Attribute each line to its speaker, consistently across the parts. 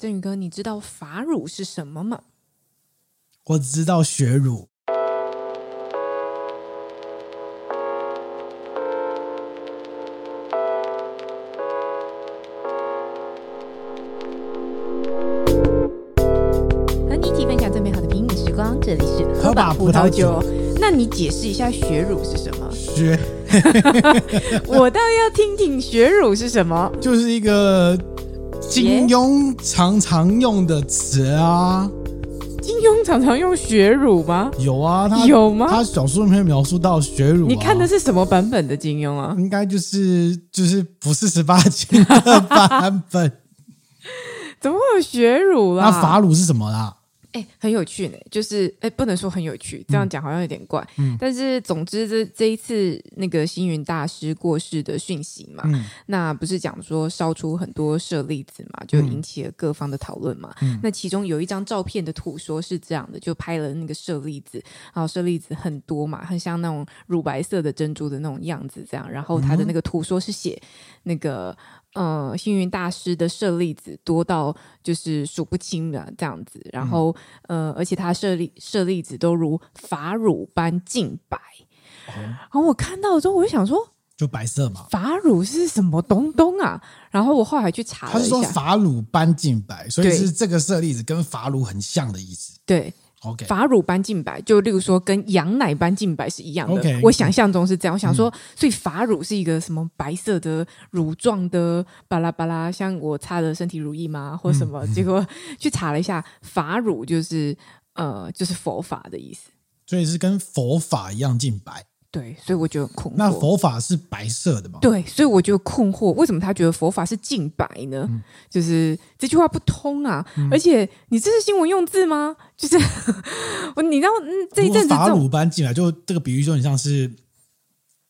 Speaker 1: 振宇哥，你知道法乳是什么吗？
Speaker 2: 我只知道血乳。
Speaker 1: 和你一起分享最美好的品饮时光，这里是
Speaker 2: 喝吧葡萄酒。
Speaker 1: 那你解释一下血乳是什么？
Speaker 2: 血，
Speaker 1: 我倒要听听血乳是什么。
Speaker 2: 就是一个金庸常常用的词啊。
Speaker 1: 金庸常常用血乳吗？
Speaker 2: 有啊，他
Speaker 1: 有吗？
Speaker 2: 他小说里面描述到血乳、啊。
Speaker 1: 你看的是什么版本的金庸啊？
Speaker 2: 应该就是就是不是十八禁的版本。
Speaker 1: 怎么会有血乳啦？
Speaker 2: 那法乳是什么啦？
Speaker 1: 哎，很有趣呢，就是哎，不能说很有趣，这样讲好像有点怪。
Speaker 2: 嗯，
Speaker 1: 但是总之这这一次那个星云大师过世的讯息嘛，
Speaker 2: 嗯，那
Speaker 1: 不是讲说烧出很多舍利子嘛，就引起了各方的讨论嘛。
Speaker 2: 嗯，
Speaker 1: 那其中有一张照片的图说是这样的，就拍了那个舍利子，然后舍利子很多嘛，很像那种乳白色的珍珠的那种样子，这样。然后他的那个图说是写那个。呃，星云大师的舍利子多到就是数不清的这样子，然后、嗯、呃，而且他舍利舍利子都如法乳般净白。哦、然后我看到之后，我就想说，
Speaker 2: 就白色嘛，
Speaker 1: 法乳是什么东东啊？然后我后来还去查了一下，
Speaker 2: 他是说法乳般净白，所以是这个舍利子跟法乳很像的意思。
Speaker 1: 对。
Speaker 2: Okay.
Speaker 1: 法乳般净白，就例如说跟羊奶般净白是一样的。
Speaker 2: Okay.
Speaker 1: 我想象中是这样，我想说，
Speaker 2: 嗯、
Speaker 1: 所以法乳是一个什么白色的乳状的巴拉巴拉，像我擦的身体乳液吗，或什么？嗯、结果去查了一下，法乳就是呃，就是佛法的意思，
Speaker 2: 所以是跟佛法一样净白。
Speaker 1: 对，所以我觉得困惑。
Speaker 2: 那佛法是白色的吗？
Speaker 1: 对，所以我就困惑，为什么他觉得佛法是净白呢？嗯、就是这句话不通啊！嗯、而且你这是新闻用字吗？就是 我，你知道，嗯，这一阵子
Speaker 2: 法鲁班进来，就这个比喻就很像是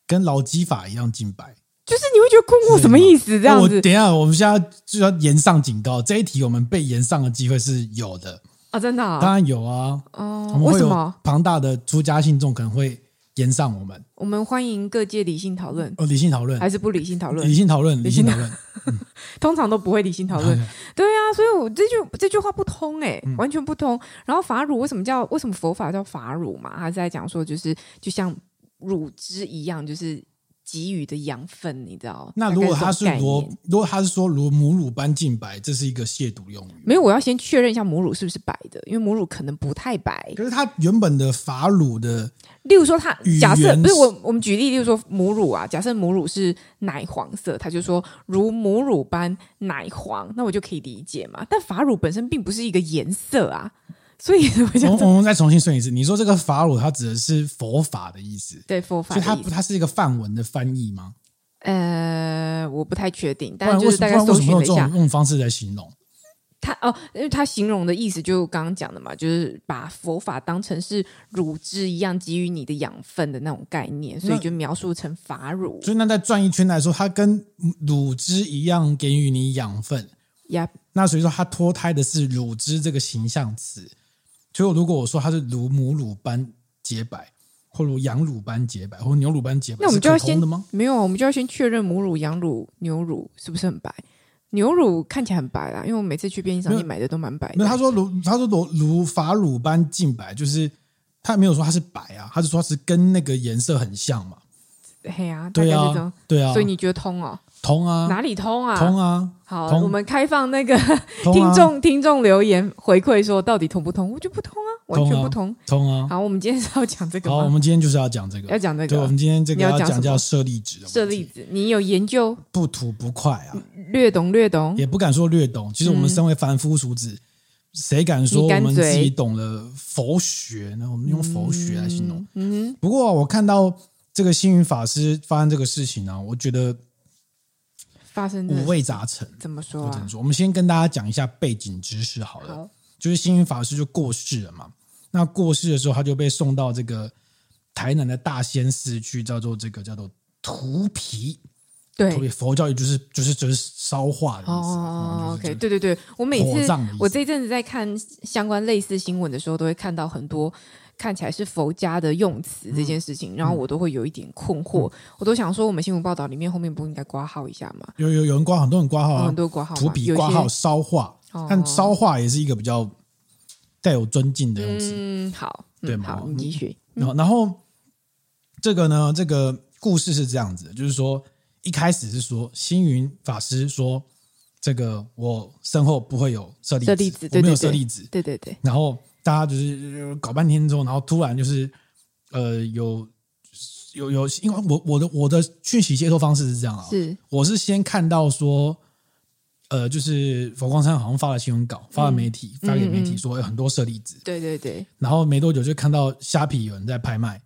Speaker 2: 跟劳基法一样净白。
Speaker 1: 就是你会觉得困惑什么意思？这样子。
Speaker 2: 我等一下，我们现在就要延上警告，这一题我们被延上的机会是有的
Speaker 1: 啊！真的、啊？
Speaker 2: 当然有啊！
Speaker 1: 哦，为什么？
Speaker 2: 庞大的出家信众可能会。炎上我们，
Speaker 1: 我们欢迎各界理性讨论。
Speaker 2: 哦，理性讨论还
Speaker 1: 是不理性讨论？
Speaker 2: 理性讨论，理性讨论，
Speaker 1: 通常都不会理性讨论。对啊，所以我这句这句话不通哎、欸，完全不通。然后法乳为什么叫为什么佛法叫法乳嘛？他是在讲说，就是就像乳汁一样，就是。给予的养分，你知道？
Speaker 2: 那如果他是如，如果他是说如母乳般净白，这是一个亵渎用语。
Speaker 1: 没有，我要先确认一下母乳是不是白的，因为母乳可能不太白。
Speaker 2: 可是它原本的法乳的，
Speaker 1: 例如说他假设不是我，我们举例，例如说母乳啊，假设母乳是奶黄色，他就说如母乳般奶黄，那我就可以理解嘛。但法乳本身并不是一个颜色啊。所以我想，
Speaker 2: 我们再重新说一次。你说这个法乳，它指的是佛法的意思，
Speaker 1: 对佛法，
Speaker 2: 所以它它是一个梵文的翻译吗？
Speaker 1: 呃，我不太确定，但就是大概搜寻了一下，为什么用
Speaker 2: 这种方式来形容
Speaker 1: 它哦，因为他形容的意思就刚刚讲的嘛，就是把佛法当成是乳汁一样给予你的养分的那种概念，所以就描述成法乳。
Speaker 2: 所以那在转一圈来说，它跟乳汁一样给予你养分。
Speaker 1: 呀 Yep，
Speaker 2: 那所以说它脱胎的是乳汁这个形象词。所以，如果我说它是如母乳般洁白，或如羊乳般洁白，或牛乳般洁白，
Speaker 1: 那我们就要先？没有，我们就要先确认母乳、羊乳、牛乳是不是很白？牛乳看起来很白啦，因为我每次去便利商店买的都蛮白的。
Speaker 2: 那他说如他说如如法乳般净白，就是他没有说它是白啊，他是说是跟那个颜色很像嘛。
Speaker 1: 嘿、啊，
Speaker 2: 对啊，对啊，
Speaker 1: 所以你觉得通哦？
Speaker 2: 通啊，
Speaker 1: 哪里通啊？
Speaker 2: 通啊，
Speaker 1: 好，我们开放那个听众、啊、听众留言回馈说到底通不通？我觉得不通啊，完全不通。
Speaker 2: 通啊，
Speaker 1: 好，我们今天是要讲这个吗？
Speaker 2: 好，我们今天就是要讲这个，
Speaker 1: 要讲这个。
Speaker 2: 对，我们今天这个要讲叫舍利子。
Speaker 1: 舍利子，你有研究？
Speaker 2: 不吐不快啊，
Speaker 1: 略懂略懂，
Speaker 2: 也不敢说略懂。其实我们身为凡夫俗子，谁、嗯、敢说我们自己懂了佛学呢？我们用佛学来形容。嗯，嗯，不过我看到这个星云法师发生这个事情呢、啊，我觉得。
Speaker 1: 发生
Speaker 2: 五味杂陈，
Speaker 1: 怎
Speaker 2: 么说？我们先跟大家讲一下背景知识好了。好，就是星云法师就过世了嘛。那过世的时候，他就被送到这个台南的大仙寺去，叫做这个叫做荼毗。
Speaker 1: 对，
Speaker 2: 佛教也就是就是就是烧化的意思。
Speaker 1: 哦，OK，对对对，我每次我这一阵子在看相关类似新闻的时候，都会看到很多。看起来是佛家的用词这件事情，嗯、然后我都会有一点困惑。嗯、我都想说，我们新闻报道里面后面不应该挂号一下吗？
Speaker 2: 有有有人挂号，很多人挂号、啊，
Speaker 1: 很多挂号，
Speaker 2: 荼毗括号烧化但烧化也是一个比较带有尊敬的用词。
Speaker 1: 嗯，好，
Speaker 2: 对吗？
Speaker 1: 好，你继续。
Speaker 2: 然后，然后这个呢，这个故事是这样子，就是说一开始是说星云法师说，这个我身后不会有舍利子，
Speaker 1: 利子
Speaker 2: 我没有舍利子，
Speaker 1: 对对对。
Speaker 2: 然后大家就是搞半天之后，然后突然就是呃有有有，因为我我的我的讯息接收方式是这样啊，
Speaker 1: 是
Speaker 2: 我是先看到说。呃，就是佛光山好像发了新闻稿，发了媒体，嗯、发给媒体说有很多舍利子。
Speaker 1: 对对对。
Speaker 2: 然后没多久就看到虾皮有人在拍卖，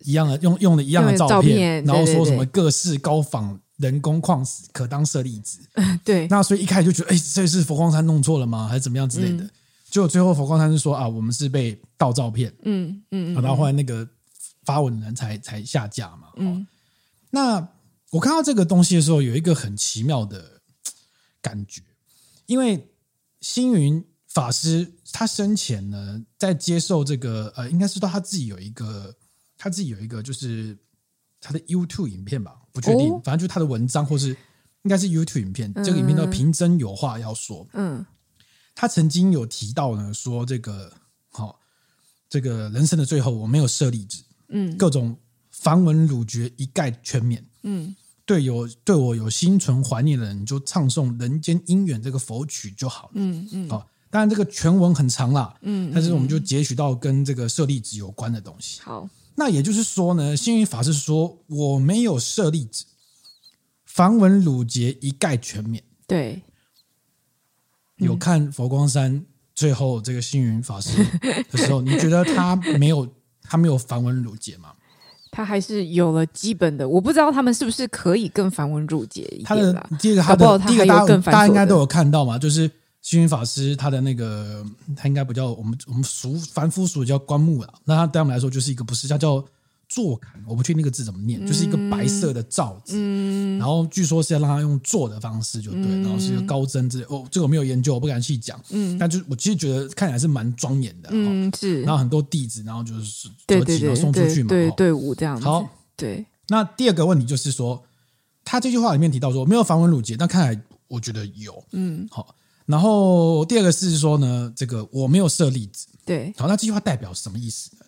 Speaker 2: 一样的用用了一样的照片，然后说什么各式高仿人工矿石可当舍利子。
Speaker 1: 对。
Speaker 2: 那所以一开始就觉得，哎，这是佛光山弄错了吗？还是怎么样之类的？结果最后佛光山是说啊，我们是被盗照片。嗯嗯。然后后来那个发文的人才才下架嘛。嗯。那我看到这个东西的时候，有一个很奇妙的。感觉，因为星云法师他生前呢，在接受这个呃，应该是说他自己有一个，他自己有一个，就是他的 YouTube 影片吧，不确定，哦、反正就是他的文章，或是应该是 YouTube 影片。嗯、这个影片叫“平真有话要说”。嗯，他曾经有提到呢，说这个好、哦，这个人生的最后，我没有舍利子，嗯，各种繁文缛节一概全免，嗯。对有对我有心存怀念的人，就唱诵《人间姻缘》这个佛曲就好了。嗯嗯。好，当然这个全文很长啦。嗯。但是我们就截取到跟这个舍利子有关的东西。好，那也就是说呢，星云法师说我没有舍利子，繁文縟节一概全免。
Speaker 1: 对。
Speaker 2: 有看佛光山最后这个星云法师的时候，你觉得他没有他没有繁文縟节吗？
Speaker 1: 他还是有了基本的，我不知道他们是不是可以更繁文缛节一点。
Speaker 2: 他的第一个，他的第一个，大家大家应该都有看到嘛，就是星云法师他的那个，他应该不叫我们我们俗凡夫俗叫棺木了，那他对他们来说就是一个不是，他叫。坐坎，我不确定那个字怎么念，嗯、就是一个白色的罩子，嗯、然后据说是要让他用坐的方式就对，嗯、然后是一个高僧之类哦，这个我没有研究，我不敢细讲，嗯，但就我其实觉得看起来是蛮庄严的，嗯，是，然后很多弟子，然后就是对对对送出去嘛，
Speaker 1: 对队伍这样子，
Speaker 2: 好，
Speaker 1: 对。
Speaker 2: 那第二个问题就是说，他这句话里面提到说没有繁文缛节，但看来我觉得有，嗯，好。然后第二个是说呢，这个我没有设例子，
Speaker 1: 对，
Speaker 2: 好，那这句话代表什么意思呢？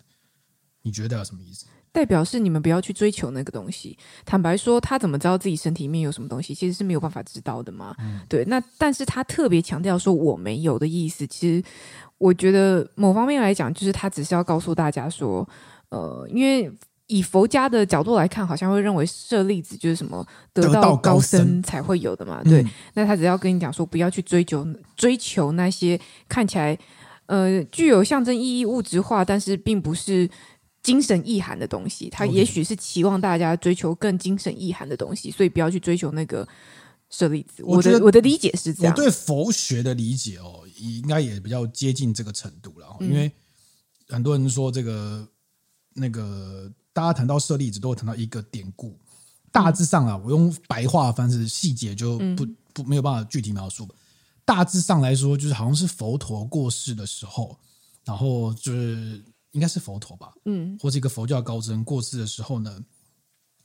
Speaker 2: 你觉得代表什么意思？
Speaker 1: 代表是你们不要去追求那个东西。坦白说，他怎么知道自己身体里面有什么东西？其实是没有办法知道的嘛。嗯、对，那但是他特别强调说我没有的意思，其实我觉得某方面来讲，就是他只是要告诉大家说，呃，因为以佛家的角度来看，好像会认为舍利子就是什么得道高僧才会有的嘛。对，嗯、那他只要跟你讲说，不要去追求追求那些看起来呃具有象征意义、物质化，但是并不是。精神意涵的东西，他也许是期望大家追求更精神意涵的东西，所以不要去追求那个舍利子。我的我的理解是这样，
Speaker 2: 我对佛学的理解哦，应该也比较接近这个程度了。因为很多人说这个那个，大家谈到舍利子都会谈到一个典故，大致上啊，我用白话的方式，细节就不不没有办法具体描述。大致上来说，就是好像是佛陀过世的时候，然后就是。应该是佛陀吧，嗯，或是一个佛教高僧过世的时候呢，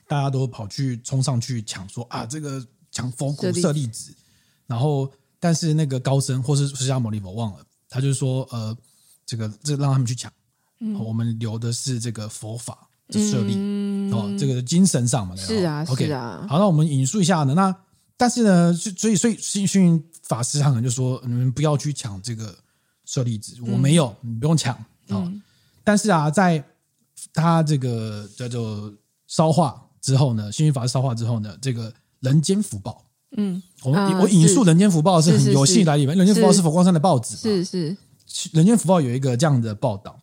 Speaker 2: 大家都跑去冲上去抢，说啊，这个抢佛骨舍利子，然后但是那个高僧或是释迦牟尼佛忘了，他就说，呃，这个这个让他们去抢，嗯，我们留的是这个佛法的舍利，嗯、哦，这个精神上嘛，
Speaker 1: 是啊
Speaker 2: ，OK，
Speaker 1: 是啊，
Speaker 2: 好，那我们引述一下呢，那但是呢，所以所以星云法师他可能就说，你们不要去抢这个舍利子，我没有，嗯、你不用抢，啊、哦。嗯但是啊，在他这个叫做烧化之后呢，星云法师烧化之后呢，这个人间福报，嗯，我我引述人间福报是很有幸来里面，人间福报是。佛光山的报纸，
Speaker 1: 是是，
Speaker 2: 人间福报有一个这样的报道，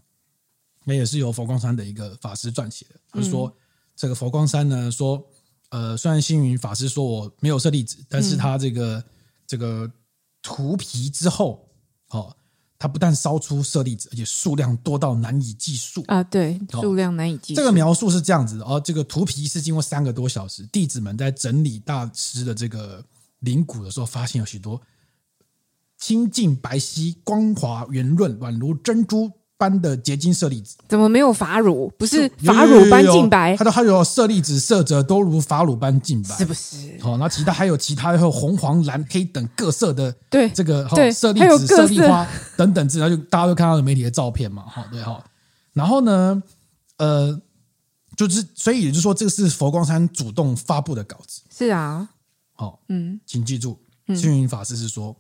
Speaker 2: 那也是由佛光山的一个法师撰写的，他说这个佛光山呢说，呃，虽然星云法师说我没有舍利子，但是他这个这个涂皮之后，哦。它不但烧出舍利子，而且数量多到难以计数
Speaker 1: 啊！对，数量难以计数。
Speaker 2: 这个描述是这样子的，而、哦、这个图皮是经过三个多小时，弟子们在整理大师的这个灵骨的时候，发现有许多清净白皙、光滑圆润，宛如珍珠般的结晶色粒子。
Speaker 1: 怎么没有法乳？不是法乳般净白？
Speaker 2: 它的还有色粒子色泽都如法乳般净白，
Speaker 1: 是不是？
Speaker 2: 好，那其他还有其他还有红黄蓝黑等各色的，
Speaker 1: 对
Speaker 2: 这个
Speaker 1: 对
Speaker 2: 舍利子、色粒花等等之类，就大家都看到媒体的照片嘛，哈，对哈。然后呢，呃，就是所以也就是说，这个是佛光山主动发布的稿子。
Speaker 1: 是啊，
Speaker 2: 好，嗯，请记住，星云法师是说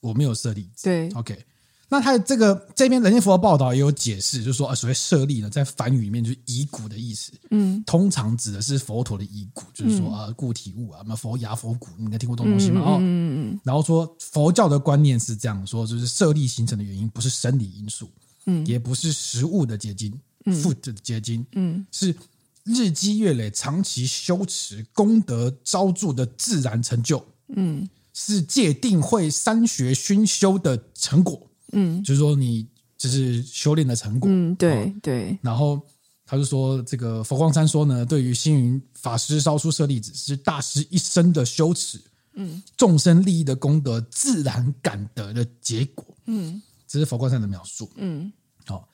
Speaker 2: 我没有舍利子。
Speaker 1: 对
Speaker 2: ，OK。那他这个这边人间佛的报道也有解释，就是说啊，所谓舍利呢，在梵语里面就是遗骨的意思。嗯，通常指的是佛陀的遗骨，就是说啊，固体物啊，什么佛牙、佛骨，你应该听过这种东西吗？哦，嗯嗯嗯。然后说佛教的观念是这样说，就是舍利形成的原因不是生理因素。嗯，也不是食物的结晶，嗯，food 的结晶，嗯，是日积月累、长期修持功德昭著的自然成就，嗯，是界定慧三学熏修的成果，嗯，就是说你就是修炼的成果，
Speaker 1: 嗯，对对。
Speaker 2: 然后他就说，这个佛光山说呢，对于星云法师烧出舍利子，是大师一生的修持，嗯，众生利益的功德自然感得的结果，嗯。这是佛光山的描述。嗯，好、哦，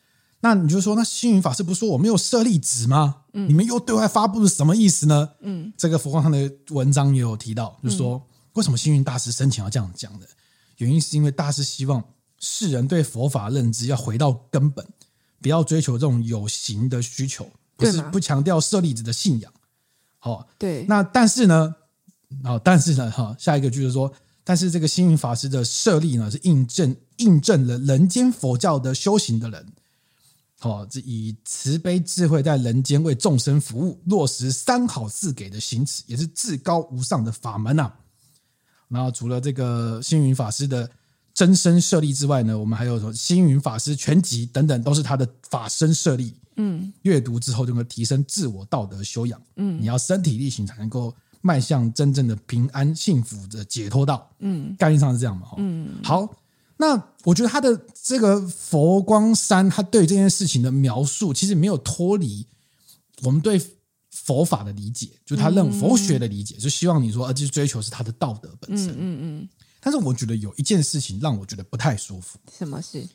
Speaker 2: 那你就说，那星云法师不是说我没有舍利子吗？嗯，你们又对外发布是什么意思呢？嗯，这个佛光山的文章也有提到，就是说、嗯、为什么星云大师生前要这样讲的？原因是因为大师希望世人对佛法认知要回到根本，不要追求这种有形的需求，不是不强调舍利子的信仰。好、哦，
Speaker 1: 对。
Speaker 2: 那但是呢，哦，但是呢，哈，下一个就是说。但是这个星云法师的舍利呢，是印证印证了人间佛教的修行的人，哦，这以慈悲智慧在人间为众生服务，落实三好四给的行持，也是至高无上的法门呐、啊。然后除了这个星云法师的真身舍利之外呢，我们还有说星云法师全集等等，都是他的法身舍利。嗯，阅读之后就能提升自我道德修养。嗯，你要身体力行才能够。迈向真正的平安幸福的解脱道，嗯，概念上是这样嘛，嗯，好，那我觉得他的这个佛光山，他对这件事情的描述，其实没有脱离我们对佛法的理解，就他认佛学的理解，就希望你说，呃，就是追求是他的道德本身，嗯嗯，但是我觉得有一件事情让我觉得不太舒服，
Speaker 1: 什么事？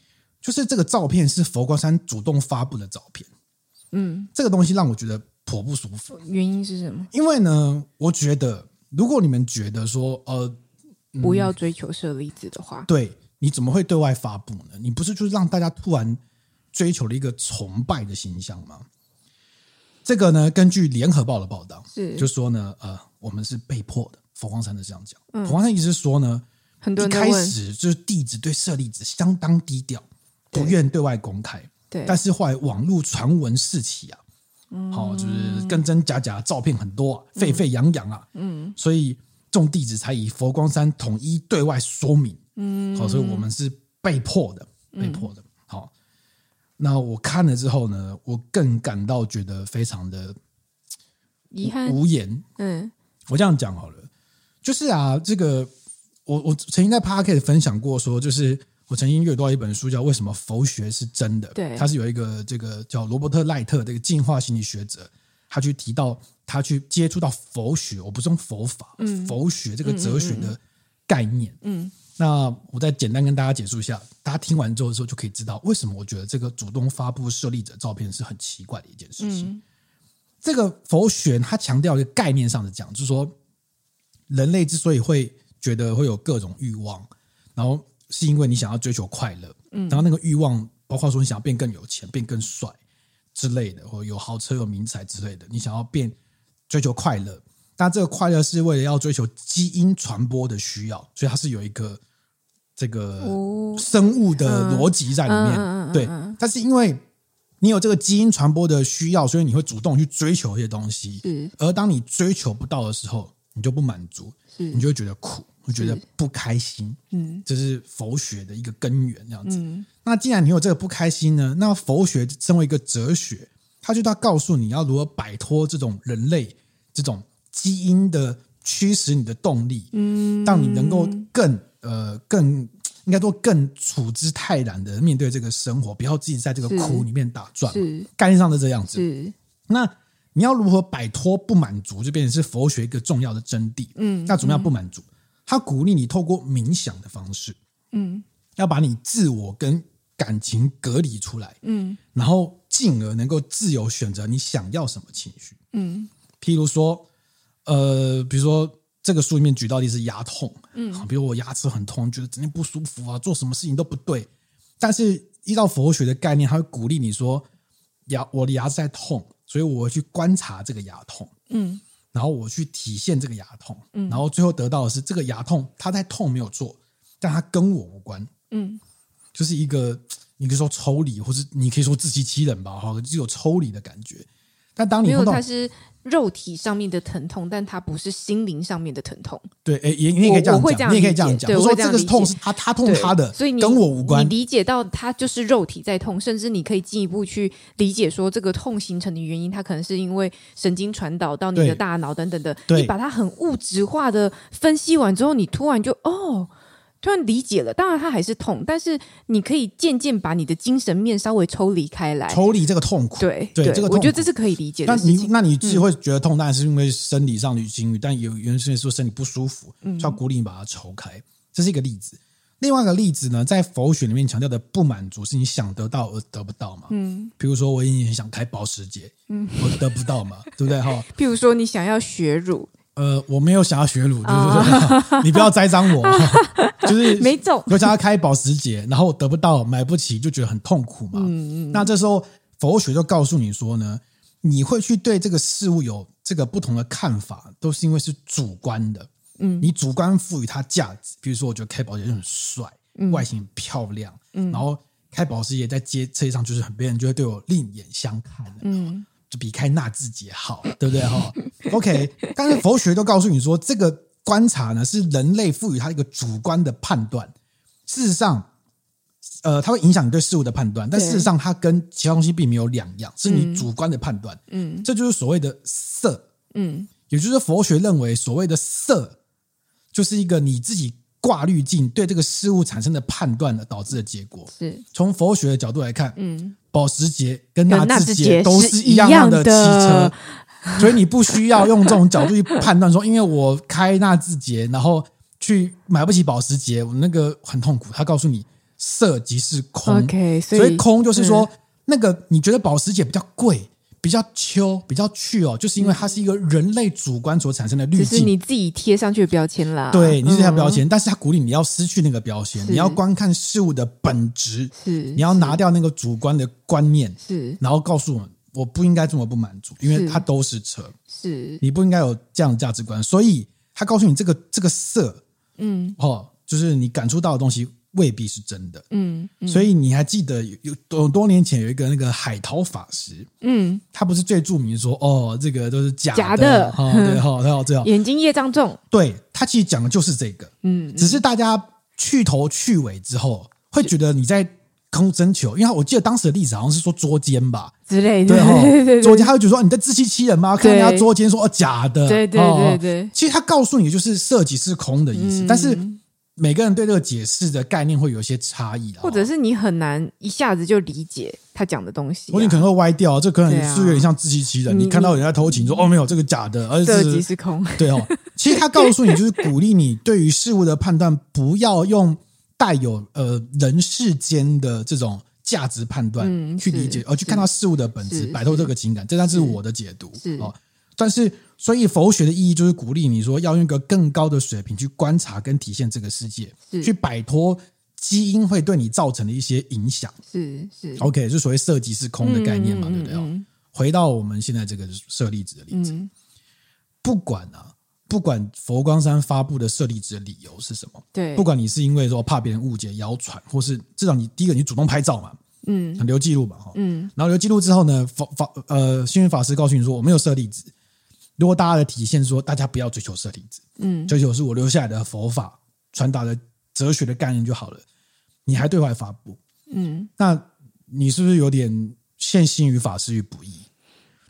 Speaker 2: 就是这个照片是佛光山主动发布的照片，嗯，这个东西让我觉得。颇不舒服，
Speaker 1: 原因是什么？
Speaker 2: 因为呢，我觉得如果你们觉得说，呃，
Speaker 1: 嗯、不要追求舍利子的话，
Speaker 2: 对，你怎么会对外发布呢？你不是就是让大家突然追求了一个崇拜的形象吗？这个呢，根据联合报的报道，是就说呢，呃，我们是被迫的。佛光山是这样讲，嗯、佛光山意思是说呢，
Speaker 1: 很多人
Speaker 2: 一开始就是弟子对舍利子相当低调，不愿对外公开。对，但是后来网络传闻四起啊。好，就是真真假假照片很多，啊沸沸扬扬啊。嗯，所以众弟子才以佛光山统一对外说明。嗯，好，所以我们是被迫的，被迫的。好，那我看了之后呢，我更感到觉得非常的
Speaker 1: 遗憾，
Speaker 2: 无言。嗯，我这样讲好了，就是啊，这个我我曾经在 p a r k e t 分享过，说就是。我曾经阅读到一本书，叫《为什么佛学是真的》。对，他是有一个这个叫罗伯特赖特这个进化心理学者，他去提到他去接触到佛学，我不是用佛法，嗯、佛学这个哲学的概念。嗯，那我再简单跟大家解释一下，大家听完之后的时候就可以知道为什么我觉得这个主动发布设立者照片是很奇怪的一件事情。嗯、这个佛学他强调一个概念上的讲，就是说人类之所以会觉得会有各种欲望，然后。是因为你想要追求快乐，嗯，然后那个欲望包括说你想要变更有钱、变更帅之类的，或有豪车、有名彩之类的，你想要变追求快乐，但这个快乐是为了要追求基因传播的需要，所以它是有一个这个生物的逻辑在里面，对。但是因为你有这个基因传播的需要，所以你会主动去追求一些东西，而当你追求不到的时候，你就不满足，你就会觉得苦。会觉得不开心，嗯，这是佛学的一个根源，这样子。嗯、那既然你有这个不开心呢，那佛学身为一个哲学，它就要告诉你要如何摆脱这种人类这种基因的驱使你的动力，嗯，让你能够更呃更应该说更处之泰然的面对这个生活，不要自己在这个苦里面打转。是概念上是这样子。那你要如何摆脱不满足，就变成是佛学一个重要的真谛。嗯，那怎么样不满足？他鼓励你透过冥想的方式，嗯，要把你自我跟感情隔离出来，嗯，然后进而能够自由选择你想要什么情绪，嗯，譬如说，呃，比如说这个书里面举到例子是牙痛，嗯，比如我牙齿很痛，觉得整天不舒服啊，做什么事情都不对，但是依照佛学的概念，他会鼓励你说，牙我的牙齿在痛，所以我去观察这个牙痛，嗯，然后我去体现这个牙痛，嗯，然后最后得到的是这个牙痛，它在痛没有做，但它跟我无关，嗯。就是一个，你可以说抽离，或是你可以说自欺欺人吧，哈，就有抽离的感觉。但当你碰到
Speaker 1: 它是肉体上面的疼痛，但它不是心灵上面的疼痛。
Speaker 2: 对，诶，也你也可以这样讲，你也可以这样讲。我说这个痛是他他痛他的，
Speaker 1: 所以你
Speaker 2: 跟我无关。
Speaker 1: 你理解到他就是肉体在痛，甚至你可以进一步去理解说，这个痛形成的原因，它可能是因为神经传导到你的大脑等等的。你把它很物质化的分析完之后，你突然就哦。突然理解了，当然他还是痛，但是你可以渐渐把你的精神面稍微抽离开来，
Speaker 2: 抽离这个痛苦。
Speaker 1: 对对，这个我觉得这是可以理解的。
Speaker 2: 那你那你自己会觉得痛，当然是因为生理上的经历，但有有人说身体不舒服，就要鼓励你把它抽开。这是一个例子。另外一个例子呢，在佛学里面强调的不满足是你想得到而得不到嘛？嗯，比如说我也很想开保时捷，嗯，我得不到嘛，对不对？哈，
Speaker 1: 譬如说你想要学乳。
Speaker 2: 呃，我没有想要学乳，就是说，你不要栽赃我，就是
Speaker 1: 没中，
Speaker 2: 我想要开保时捷，然后得不到，买不起，就觉得很痛苦嘛。嗯嗯。那这时候佛学就告诉你说呢，你会去对这个事物有这个不同的看法，都是因为是主观的。嗯。你主观赋予它价值，比如说，我觉得开保时捷很帅，外形很漂亮，嗯，然后开保时捷在街车上就是很别人就会对我另眼相看的，嗯。就比开纳智捷好，对不对哈？OK，但是佛学都告诉你说，这个观察呢是人类赋予它一个主观的判断。事实上，呃，它会影响你对事物的判断，但事实上它跟其他东西并没有两样，是你主观的判断。嗯，这就是所谓的色。嗯，也就是佛学认为，所谓的色就是一个你自己挂滤镜对这个事物产生的判断的导致的结果。是从佛学的角度来看，嗯。保时捷跟纳智捷都是一样的汽车，所以你不需要用这种角度去判断说，因为我开纳智捷，然后去买不起保时捷，我那个很痛苦。他告诉你，色即是空
Speaker 1: ，okay, 所以，
Speaker 2: 所以空就是说，嗯、那个你觉得保时捷比较贵。比较秋，比较去哦，就是因为它是一个人类主观所产生的滤镜，
Speaker 1: 是你自己贴上去的标签啦。
Speaker 2: 对，你是贴标签，嗯、但是它鼓励你要失去那个标签，你要观看事物的本质，是你要拿掉那个主观的观念，是。然后告诉我，我不应该这么不满足，因为它都是车，是。你不应该有这样的价值观，所以他告诉你这个这个色，嗯，哦，就是你感触到的东西。未必是真的，嗯，嗯，所以你还记得有多多年前有一个那个海涛法师，嗯，他不是最著名说哦，这个都是假的，假的，哦、对 哈，他要这样，
Speaker 1: 眼睛业障重，
Speaker 2: 对，他其实讲的就是这个，嗯，只是大家去头去尾之后，会觉得你在空征求，因为我记得当时的例子好像是说捉奸吧。
Speaker 1: 之类的，对哈，对对对，
Speaker 2: 捉奸，他就觉得说你在自欺欺人吗？看人家捉奸说哦假的，
Speaker 1: 对对对对，
Speaker 2: 其实他告诉你就是色即是空的意思，嗯、但是。每个人对这个解释的概念会有一些差异，
Speaker 1: 或者是你很难一下子就理解他讲的东西，啊，
Speaker 2: 或者你可能会歪掉，这可能是有点像自欺欺人。啊、你看到人家偷情说，哦没有这个假的，而
Speaker 1: 色即是空，
Speaker 2: 对哦。其实他告诉你就是鼓励你对于事物的判断，不要用带有呃人世间的这种价值判断去理解，而去看到事物的本质，摆脱这个情感。这才是我的解读哦。但是，所以佛学的意义就是鼓励你说，要用一个更高的水平去观察跟体现这个世界，去摆脱基因会对你造成的一些影响。是是，OK，就所谓色即是空的概念嘛，嗯、对不对？嗯、回到我们现在这个舍利子的例子，嗯、不管啊，不管佛光山发布的舍利子的理由是什么，对，不管你是因为说怕别人误解、谣传，或是至少你第一个你主动拍照嘛，嗯，留记录嘛，哈，嗯，然后留记录之后呢，法法呃，星云法师告诉你说，我没有舍利子。如果大家的体现说，大家不要追求舍利子，嗯，追求是我留下来的佛法传达的哲学的概念就好了。你还对外发布，嗯，那你是不是有点陷心于法师于不义？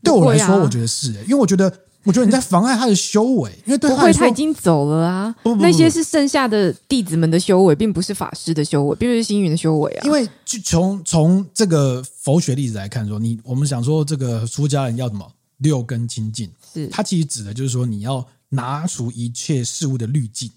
Speaker 2: 对我来说，我觉得是、欸，因为我觉得，我觉得你在妨碍他的修为，因为对他来说，
Speaker 1: 他已经走了啊。不不不不，那些是剩下的弟子们的修为，并不是法师的修为，并不是星云的修为啊。
Speaker 2: 因为就从从这个佛学例子来看说，说你我们想说这个出家人要什么？六根清净，是它其实指的就是说，你要拿出一切事物的滤镜，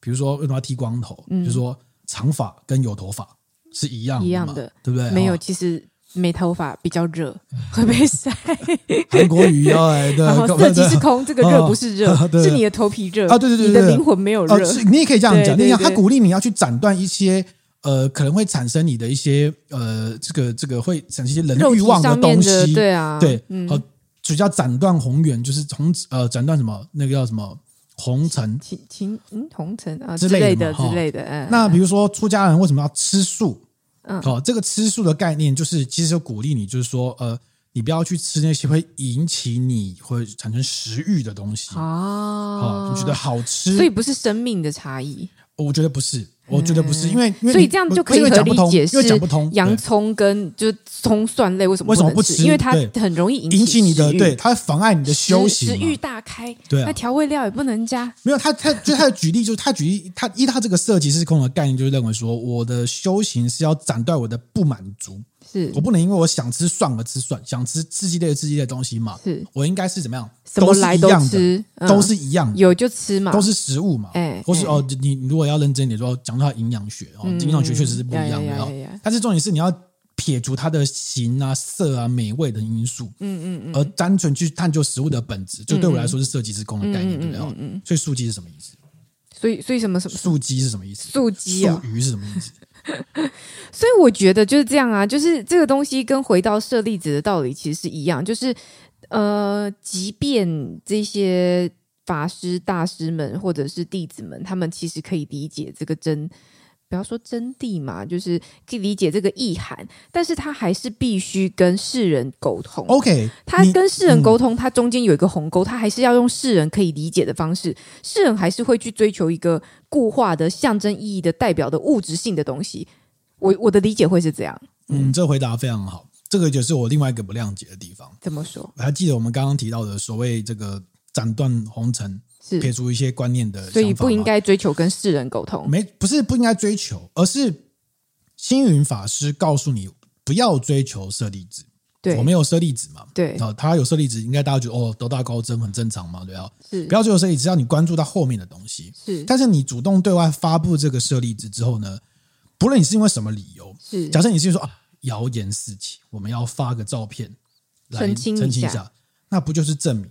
Speaker 2: 比如说为什么要剃光头，嗯、就是说长发跟有头发是一样
Speaker 1: 一样的，
Speaker 2: 对不对？
Speaker 1: 没有，其实。没头发比较热，会被晒。
Speaker 2: 韩国语要来的，
Speaker 1: 然后色即是空，这个热不是热，是你的头皮热
Speaker 2: 啊！对对对，
Speaker 1: 你的灵魂没有热。
Speaker 2: 你也可以这样讲，你想他鼓励你要去斩断一些呃，可能会产生你的一些呃，这个这个会产生一些人欲望的东西。
Speaker 1: 对啊，
Speaker 2: 对，好，就叫斩断红缘，就是从呃斩断什么那个叫什么红尘、
Speaker 1: 情情嗯红尘啊之类的之类的。嗯，
Speaker 2: 那比如说出家人为什么要吃素？嗯，好，这个吃素的概念就是，其实就鼓励你，就是说，呃，你不要去吃那些会引起你会产生食欲的东西哦。好，你觉得好吃，
Speaker 1: 所以不是生命的差异。
Speaker 2: 我觉得不是。我觉得不是，因为
Speaker 1: 所以这样就可以合理解释，因为讲不通。洋葱跟就葱蒜类为什么
Speaker 2: 为什么不吃？
Speaker 1: 因为它很容易引
Speaker 2: 起你的，对，它会妨碍你的修行，
Speaker 1: 食欲大开。对，那调味料也不能加。
Speaker 2: 没有，他他就他的举例就是他举例，他依他这个色即是空的概念，就是认为说我的修行是要斩断我的不满足。是我不能因为我想吃蒜而吃蒜，想吃刺激类的刺激类的东西嘛？是我应该是怎么样？
Speaker 1: 都是一样的，
Speaker 2: 都是一样，
Speaker 1: 有就吃嘛，
Speaker 2: 都是食物嘛。哎，或是哦，你如果要认真一点说，讲到营养学哦，营养学确实是不一样的。但是重点是你要撇除它的形啊、色啊、美味的因素，嗯嗯嗯，而单纯去探究食物的本质，就对我来说是设计之功的概念，对不对？嗯，所以素鸡是什么意思？
Speaker 1: 所以所以什么什么
Speaker 2: 素鸡是什么意思？
Speaker 1: 素鸡啊，
Speaker 2: 素鱼是什么意思？
Speaker 1: 所以我觉得就是这样啊，就是这个东西跟回到舍利子的道理其实是一样，就是呃，即便这些法师大师们或者是弟子们，他们其实可以理解这个真。不要说真谛嘛，就是可以理解这个意涵，但是他还是必须跟世人沟通。
Speaker 2: OK，
Speaker 1: 他跟世人沟通，他中间有一个鸿沟，他还是要用世人可以理解的方式。世人还是会去追求一个固化的象征意义的代表的物质性的东西。我我的理解会是这样。
Speaker 2: 嗯，这回答非常好，这个就是我另外一个不谅解的地方。
Speaker 1: 怎么说？
Speaker 2: 我还记得我们刚刚提到的所谓这个斩断红尘。是撇除一些观念的，
Speaker 1: 所以不应该追求跟世人沟通。
Speaker 2: 没，不是不应该追求，而是星云法师告诉你不要追求舍利子。对，我没有舍利子嘛。对啊，他有舍利子，应该大家觉得哦，得大高僧很正常嘛，对啊。是，不要追求舍利子，只要你关注到后面的东西。是，但是你主动对外发布这个舍利子之后呢，不论你是因为什么理由，是，假设你是说啊，谣言四起，我们要发个照片来澄清一下，那不就是证明？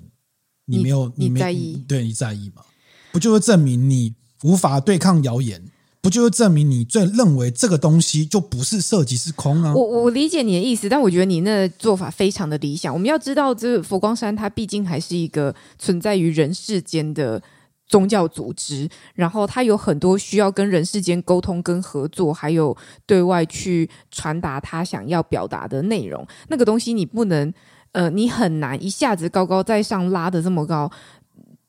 Speaker 2: 你没有，你，没你在意，对你在意吗？不就是证明你无法对抗谣言？不就是证明你最认为这个东西就不是涉及是空啊？
Speaker 1: 我我理解你的意思，但我觉得你那做法非常的理想。我们要知道，这佛光山它毕竟还是一个存在于人世间的宗教组织，然后它有很多需要跟人世间沟通、跟合作，还有对外去传达他想要表达的内容。那个东西你不能。呃，你很难一下子高高在上拉得这么高，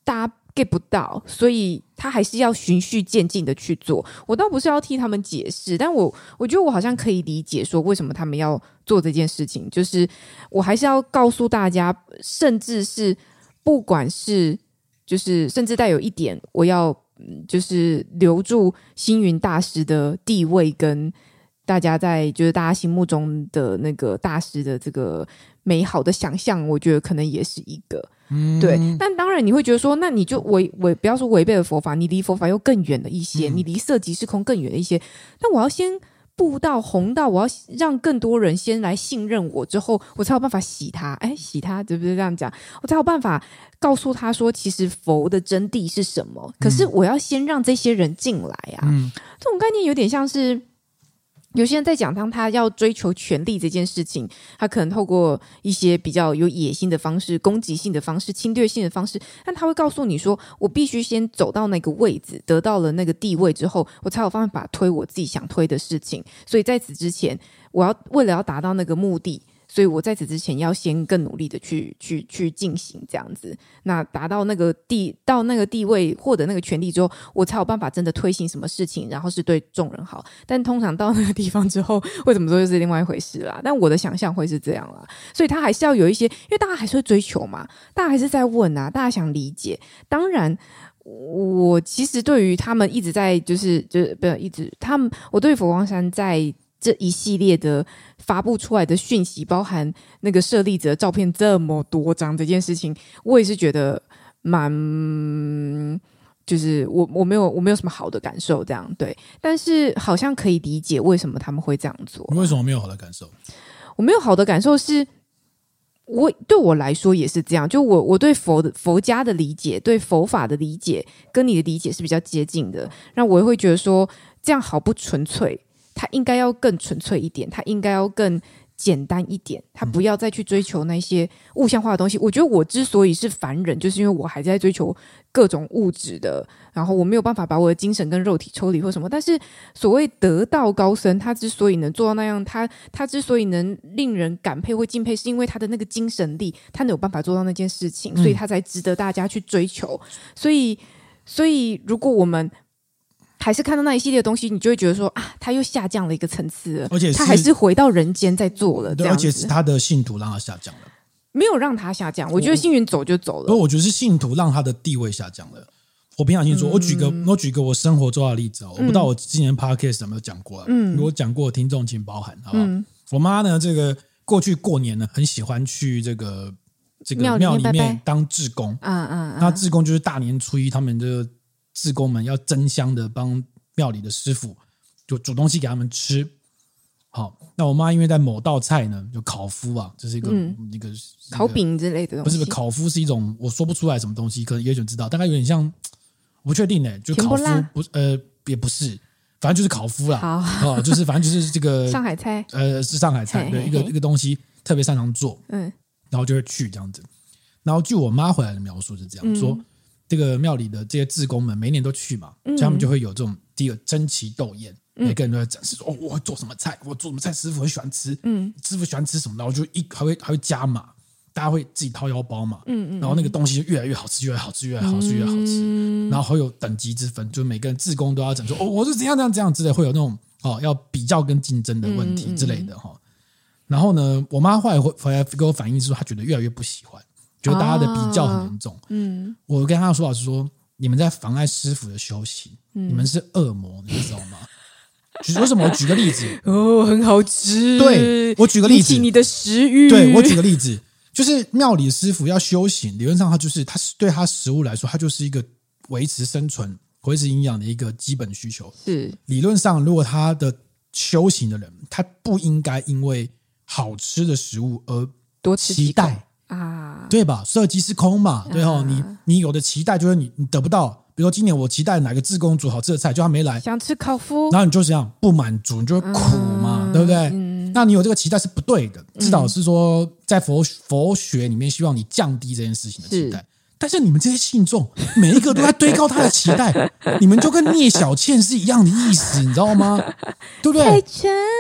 Speaker 1: 大家 get 不到，所以他还是要循序渐进的去做。我倒不是要替他们解释，但我我觉得我好像可以理解说为什么他们要做这件事情，就是我还是要告诉大家，甚至是不管是就是甚至带有一点，我要就是留住星云大师的地位跟。大家在就是大家心目中的那个大师的这个美好的想象，我觉得可能也是一个、嗯、对。但当然你会觉得说，那你就违违不要说违背了佛法，你离佛法又更远了一些，嗯、你离色即是空更远了一些。那我要先布道弘道，我要让更多人先来信任我，之后我才有办法洗他。哎，洗他对不对？这样讲，我才有办法告诉他说，其实佛的真谛是什么。可是我要先让这些人进来啊。嗯、这种概念有点像是。有些人在讲，当他要追求权力这件事情，他可能透过一些比较有野心的方式、攻击性的方式、侵略性的方式，但他会告诉你说：“我必须先走到那个位置，得到了那个地位之后，我才有办法推我自己想推的事情。所以在此之前，我要为了要达到那个目的。”所以我在此之前要先更努力的去去去进行这样子，那达到那个地到那个地位，获得那个权利之后，我才有办法真的推行什么事情，然后是对众人好。但通常到那个地方之后，为什么说又是另外一回事啦？但我的想象会是这样啦，所以他还是要有一些，因为大家还是会追求嘛，大家还是在问啊，大家想理解。当然，我其实对于他们一直在就是就是不要一直他们，我对佛光山在。这一系列的发布出来的讯息，包含那个舍利子的照片这么多张，这件事情我也是觉得蛮就是我我没有我没有什么好的感受，这样对。但是好像可以理解为什么他们会这样做。
Speaker 2: 你为什么没有好的感受？
Speaker 1: 我没有好的感受是，我对我来说也是这样。就我我对佛的佛家的理解，对佛法的理解，跟你的理解是比较接近的。那我也会觉得说，这样好不纯粹。他应该要更纯粹一点，他应该要更简单一点，他不要再去追求那些物象化的东西。我觉得我之所以是凡人，就是因为我还在追求各种物质的，然后我没有办法把我的精神跟肉体抽离或什么。但是所谓得道高僧，他之所以能做到那样，他他之所以能令人感佩或敬佩，是因为他的那个精神力，他能有办法做到那件事情，所以他才值得大家去追求。所以，所以如果我们还是看到那一系列的东西，你就会觉得说啊，他又下降了一个层次了，
Speaker 2: 而且
Speaker 1: 他还是回到人间在做了。
Speaker 2: 对，而且是他的信徒让他下降了，
Speaker 1: 没有让他下降。我觉得星云走就走了。
Speaker 2: 不，我觉得是信徒让他的地位下降了。我平常心说，我举个我举个我生活中的例子哦，我不知道我今年 podcast 有没有讲过，嗯，如果讲过，听众请包涵，好不好？我妈呢，这个过去过年呢，很喜欢去这个这个庙里面当志工，嗯嗯，那志工就是大年初一他们的。志工们要争相的帮庙里的师傅就煮东西给他们吃。好，那我妈因为在某道菜呢，就烤麸啊，这是一个、嗯、一个
Speaker 1: 烤饼之类的东西。
Speaker 2: 不是不是，烤麸是一种我说不出来什么东西，可能也有人知道，大概有点像，我不确定呢，就烤麸不呃也不是，反正就是烤麸啦。好，哦，就是反正就是这个
Speaker 1: 上海菜，
Speaker 2: 呃，是上海菜，对，一个一个东西特别擅长做，嗯，然后就会去这样子。然后据我妈回来的描述是这样、嗯、说。这个庙里的这些志工们每年都去嘛，所以他们就会有这种第一个争奇斗艳，嗯、每个人都在展示说哦，我会做什么菜，我做什么菜，师傅很喜欢吃，嗯，师傅喜欢吃什么，然后就一还会还会加码，大家会自己掏腰包嘛，嗯嗯，然后那个东西就越来越好吃，越来越好吃，越来越好吃，越来越好吃，嗯、然后会有等级之分，就每个人志工都要整说哦，我是怎样怎样怎样之类，会有那种哦要比较跟竞争的问题之类的哈。然后呢，我妈后来回回来给我反映是说，她觉得越来越不喜欢。觉得大家的比较很严重，哦、嗯，我跟他说老实说，你们在妨碍师傅的修行，嗯、你们是恶魔，你知道吗？举 为什么？我举个例子
Speaker 1: 哦，很好吃。
Speaker 2: 对，我举个例子，
Speaker 1: 你的食欲。
Speaker 2: 对，我举个例子，就是庙里师傅要修行，理论上他就是他是对他食物来说，他就是一个维持生存、维持营养的一个基本需求。是理论上，如果他的修行的人，他不应该因为好吃的食物而多期待。啊，对吧？色即是空嘛，对哦。你你有的期待就是你你得不到，比如说今年我期待哪个志工煮好吃的菜，就他没来，
Speaker 1: 想吃烤麸，
Speaker 2: 然后你就这样不满足，你就会苦嘛，对不对？那你有这个期待是不对的，至少是说在佛佛学里面，希望你降低这件事情的期待。但是你们这些信众，每一个都在堆高他的期待，你们就跟聂小倩是一样的意思，你知道吗？对不
Speaker 1: 对？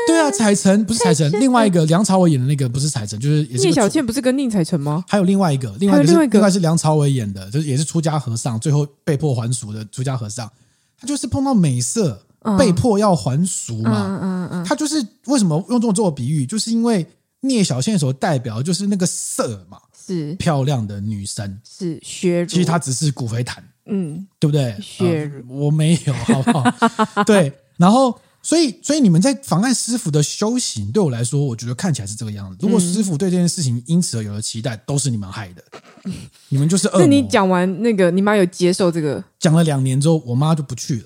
Speaker 2: 对啊，彩晨不是彩晨，另外一个梁朝伟演的那个不是彩晨，就是也是
Speaker 1: 聂小倩，不是跟宁采臣吗？
Speaker 2: 还有另外一个，另外一个是另外是梁朝伟演的，就是也是出家和尚，最后被迫还俗的出家和尚，他就是碰到美色，被迫要还俗嘛。嗯嗯嗯，他就是为什么用这种做比喻，就是因为聂小倩所代表的就是那个色嘛。是漂亮的女生，是
Speaker 1: 削弱。
Speaker 2: 其实她只是骨灰坛，嗯，对不对？
Speaker 1: 削弱、
Speaker 2: 呃、我没有，好不好？对。然后，所以，所以你们在妨碍师傅的修行，对我来说，我觉得看起来是这个样子。如果师傅对这件事情因此而有了期待，都是你们害的，嗯、你们就是恶魔。那
Speaker 1: 你讲完那个，你妈有接受这个？
Speaker 2: 讲了两年之后，我妈就不去了。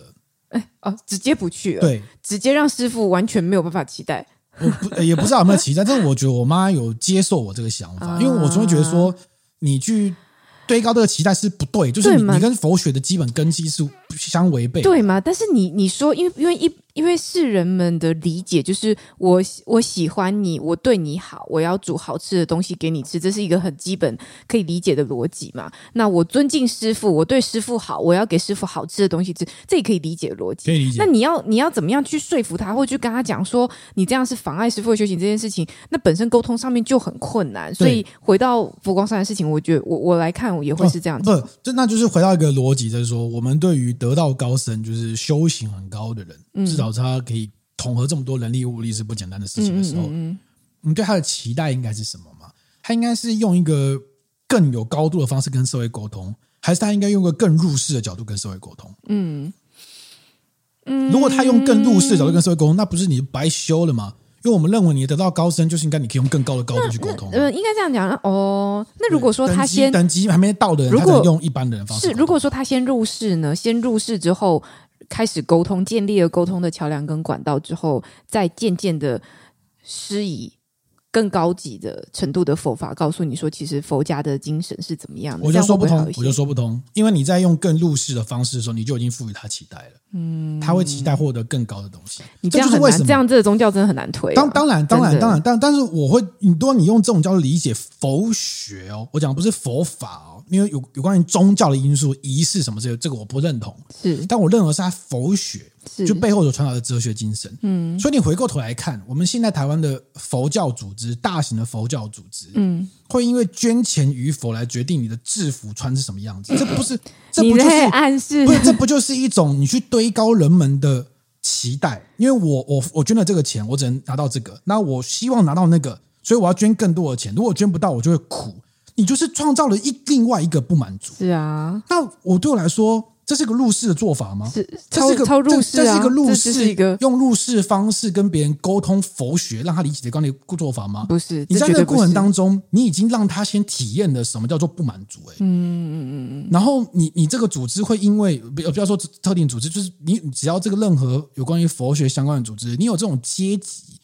Speaker 1: 哎，哦，直接不去了。
Speaker 2: 对，
Speaker 1: 直接让师傅完全没有办法期待。
Speaker 2: 我不 也不知道有没有期待，但是我觉得我妈有接受我这个想法，因为我总会觉得说你去。堆高这个期待是不对，就是你你跟佛学的基本根基是相违背，
Speaker 1: 对吗？但是你你说，因为因为一因为世人们的理解就是我我喜欢你，我对你好，我要煮好吃的东西给你吃，这是一个很基本可以理解的逻辑嘛。那我尊敬师傅，我对师傅好，我要给师傅好吃的东西吃，这也可以理解逻辑。
Speaker 2: 可以理解。
Speaker 1: 那你要你要怎么样去说服他，或去跟他讲说你这样是妨碍师傅的修行这件事情，那本身沟通上面就很困难。所以回到佛光山的事情，我觉得我我来看。我也会是这样子，
Speaker 2: 哦，不，这那就是回到一个逻辑，就是说，我们对于得道高僧，就是修行很高的人，嗯、至少他可以统合这么多人力物力是不简单的事情的时候，你对他的期待应该是什么吗？他应该是用一个更有高度的方式跟社会沟通，还是他应该用个更入世的角度跟社会沟通？嗯嗯，如果他用更入世的角度跟社会沟通，那不是你白修了吗？我们认为你得到高深就是应该你可以用更高的高度去沟通。
Speaker 1: 呃，应该这样讲哦。那如果说他先
Speaker 2: 等级还没到的人，如果用一般的人方式，
Speaker 1: 是如果说他先入世呢？先入世之后开始沟通，建立了沟通的桥梁跟管道之后，再渐渐的施以。更高级的程度的佛法告诉你说，其实佛家的精神是怎么样的？
Speaker 2: 我就说不通，我就说不通，因为你在用更入世的方式的时候，你就已经赋予他期待了。嗯，他会期待获得更高的东西。
Speaker 1: 你这样很难，这样这个宗教真的很难推啊。
Speaker 2: 当当然当然当然，但但是我会，你多你用这种角度理解佛学哦，我讲的不是佛法哦。因为有有关于宗教的因素、仪式什么这个，这个我不认同。
Speaker 1: 是，
Speaker 2: 但我认为是他佛学，就背后所传达的哲学精神。嗯，所以你回过头来看，我们现在台湾的佛教组织，大型的佛教组织，嗯，会因为捐钱与否来决定你的制服穿是什么样子，这不是？这不就是
Speaker 1: 暗示？
Speaker 2: 不是，这不就是一种你去堆高人们的期待？因为我我我捐了这个钱，我只能拿到这个，那我希望拿到那个，所以我要捐更多的钱。如果捐不到，我就会苦。你就是创造了一另外一个不满足，
Speaker 1: 是啊。
Speaker 2: 那我对我来说，这是个入世的做法吗？
Speaker 1: 是，
Speaker 2: 这是一个
Speaker 1: 超入世啊，
Speaker 2: 这是一个入世，用入世方式跟别人沟通佛学，让他理解的观念做法吗？
Speaker 1: 不是。
Speaker 2: 你在这个过程当中，你已经让他先体验了什么叫做不满足，欸，哎，嗯嗯嗯嗯。然后你你这个组织会因为不不要说特定组织，就是你只要这个任何有关于佛学相关的组织，你有这种阶级，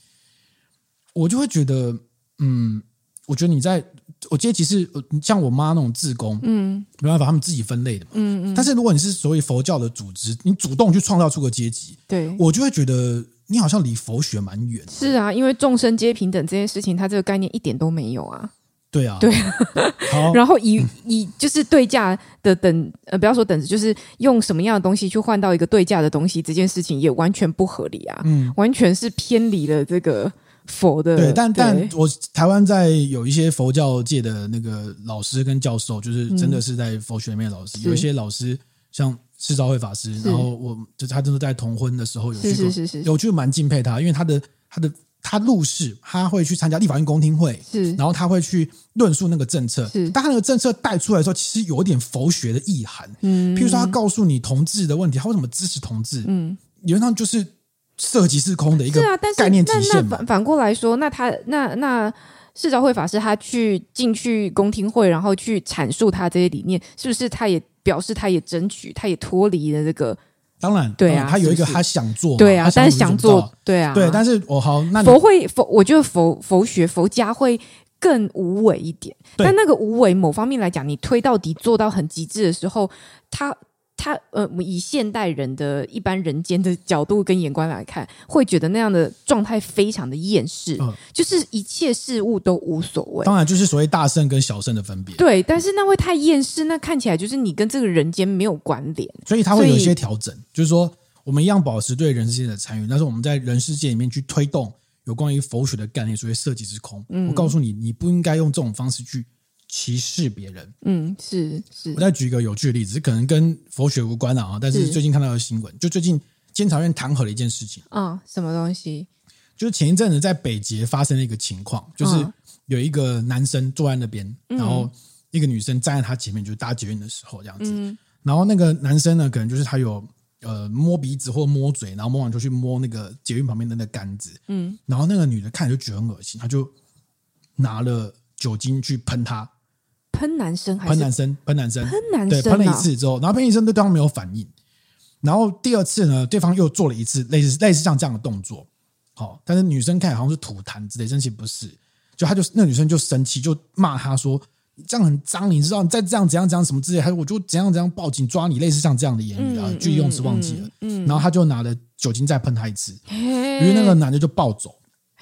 Speaker 2: 我就会觉得，嗯，我觉得你在。我阶级是像我妈那种自工，嗯，没办法，他们自己分类的嘛，嗯嗯。但是如果你是所谓佛教的组织，你主动去创造出个阶级，
Speaker 1: 对，
Speaker 2: 我就会觉得你好像离佛学蛮远。
Speaker 1: 是啊，因为众生皆平等这件事情，它这个概念一点都没有啊。
Speaker 2: 对啊，
Speaker 1: 对。好，然后以以就是对价的等呃，不要说等值，就是用什么样的东西去换到一个对价的东西，这件事情也完全不合理啊，嗯，完全是偏离了这个。佛的
Speaker 2: 对，但但我台湾在有一些佛教界的那个老师跟教授，就是真的是在佛学里面的老师，嗯、有一些老师像释昭慧法师，然后我就他真的在同婚的时候有去过，有去蛮敬佩他，因为他的他的他入世，他会去参加立法院公听会，是，然后他会去论述那个政策，是，但他那个政策带出来的时候，其实有一点佛学的意涵，嗯，譬如说他告诉你同志的问题，他为什么支持同志，嗯，理论上就是。色即是空的一个概念体现。
Speaker 1: 那那反反过来说，那他那那释昭会法师他去进去公听会，然后去阐述他这些理念，是不是他也表示他也争取，他也脱离了这个？
Speaker 2: 当然，
Speaker 1: 对啊，
Speaker 2: 他有一个他想做，
Speaker 1: 对啊，但是想做，对啊，
Speaker 2: 对，但是我好，那
Speaker 1: 佛会佛，我觉得佛佛学佛家会更无为一点，但那个无为某方面来讲，你推到底做到很极致的时候，他。他呃，以现代人的一般人间的角度跟眼光来看，会觉得那样的状态非常的厌世，嗯，就是一切事物都无所谓。
Speaker 2: 当然，就是所谓大圣跟小圣的分别。
Speaker 1: 对，但是那会太厌世，那看起来就是你跟这个人间没有关联，
Speaker 2: 所以他会有一些调整，就是说我们一样保持对人世界的参与，但是我们在人世界里面去推动有关于佛学的概念，所谓色即是空。嗯，我告诉你，你不应该用这种方式去。歧视别人，
Speaker 1: 嗯，是是。我
Speaker 2: 再举一个有趣的例子，可能跟佛学无关啊，但是最近看到的新闻，就最近监察院弹劾了一件事情
Speaker 1: 啊、哦，什么东西？
Speaker 2: 就是前一阵子在北捷发生了一个情况，就是有一个男生坐在那边，然后一个女生站在他前面，就是搭捷运的时候这样子，嗯、然后那个男生呢，可能就是他有呃摸鼻子或摸嘴，然后摸完就去摸那个捷运旁边的那个杆子，嗯，然后那个女的看着就觉得很恶心，她就拿了酒精去喷他。
Speaker 1: 喷男生还是
Speaker 2: 喷男生？喷男生，
Speaker 1: 喷男生，
Speaker 2: 对，喷了一次之后，然后喷医生对对方没有反应，然后第二次呢，对方又做了一次类似类似像这样的动作，好，但是女生看好像是吐痰之类，真其实不是，就她就那女生就生气，就骂他说：“你这样很脏，你知道？你再这样怎样怎样什么之类，还我就怎样怎样报警抓你，类似像这样的言语啊，具体用词忘记了。嗯，然后他就拿了酒精再喷他一次，于是那个男的就暴走，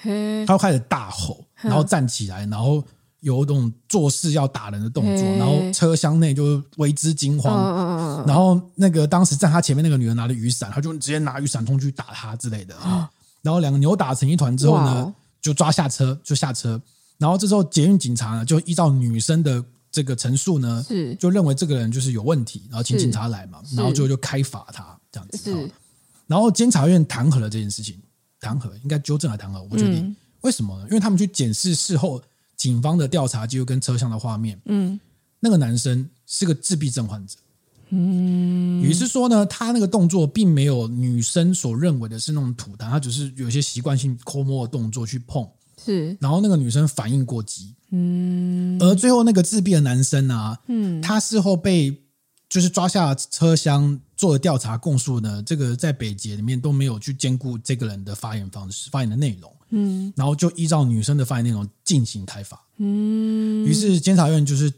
Speaker 2: 他就开始大吼，然后站起来，然后。有一种做事要打人的动作，然后车厢内就为之惊慌。然后那个当时站他前面那个女人拿着雨伞，他就直接拿雨伞冲去打他之类的。然后两个扭打成一团之后呢，就抓下车，就下车。然后这时候捷运警察呢，就依照女生的这个陈述呢，就认为这个人就是有问题，然后请警察来嘛，然后就就开罚他这样子。然后监察院弹劾了这件事情，弹劾应该纠正还弹劾，我觉得为什么呢？因为他们去检视事后。警方的调查记录跟车厢的画面，嗯，那个男生是个自闭症患者，嗯，也是说呢，他那个动作并没有女生所认为的是那种吐痰，他只是有些习惯性抠摸的动作去碰，
Speaker 1: 是，
Speaker 2: 然后那个女生反应过激，嗯，而最后那个自闭的男生啊，嗯，他事后被就是抓下车厢做了调查供述呢，这个在北捷里面都没有去兼顾这个人的发言方式、发言的内容。嗯，然后就依照女生的发言内容进行开罚。嗯，于是监察院就是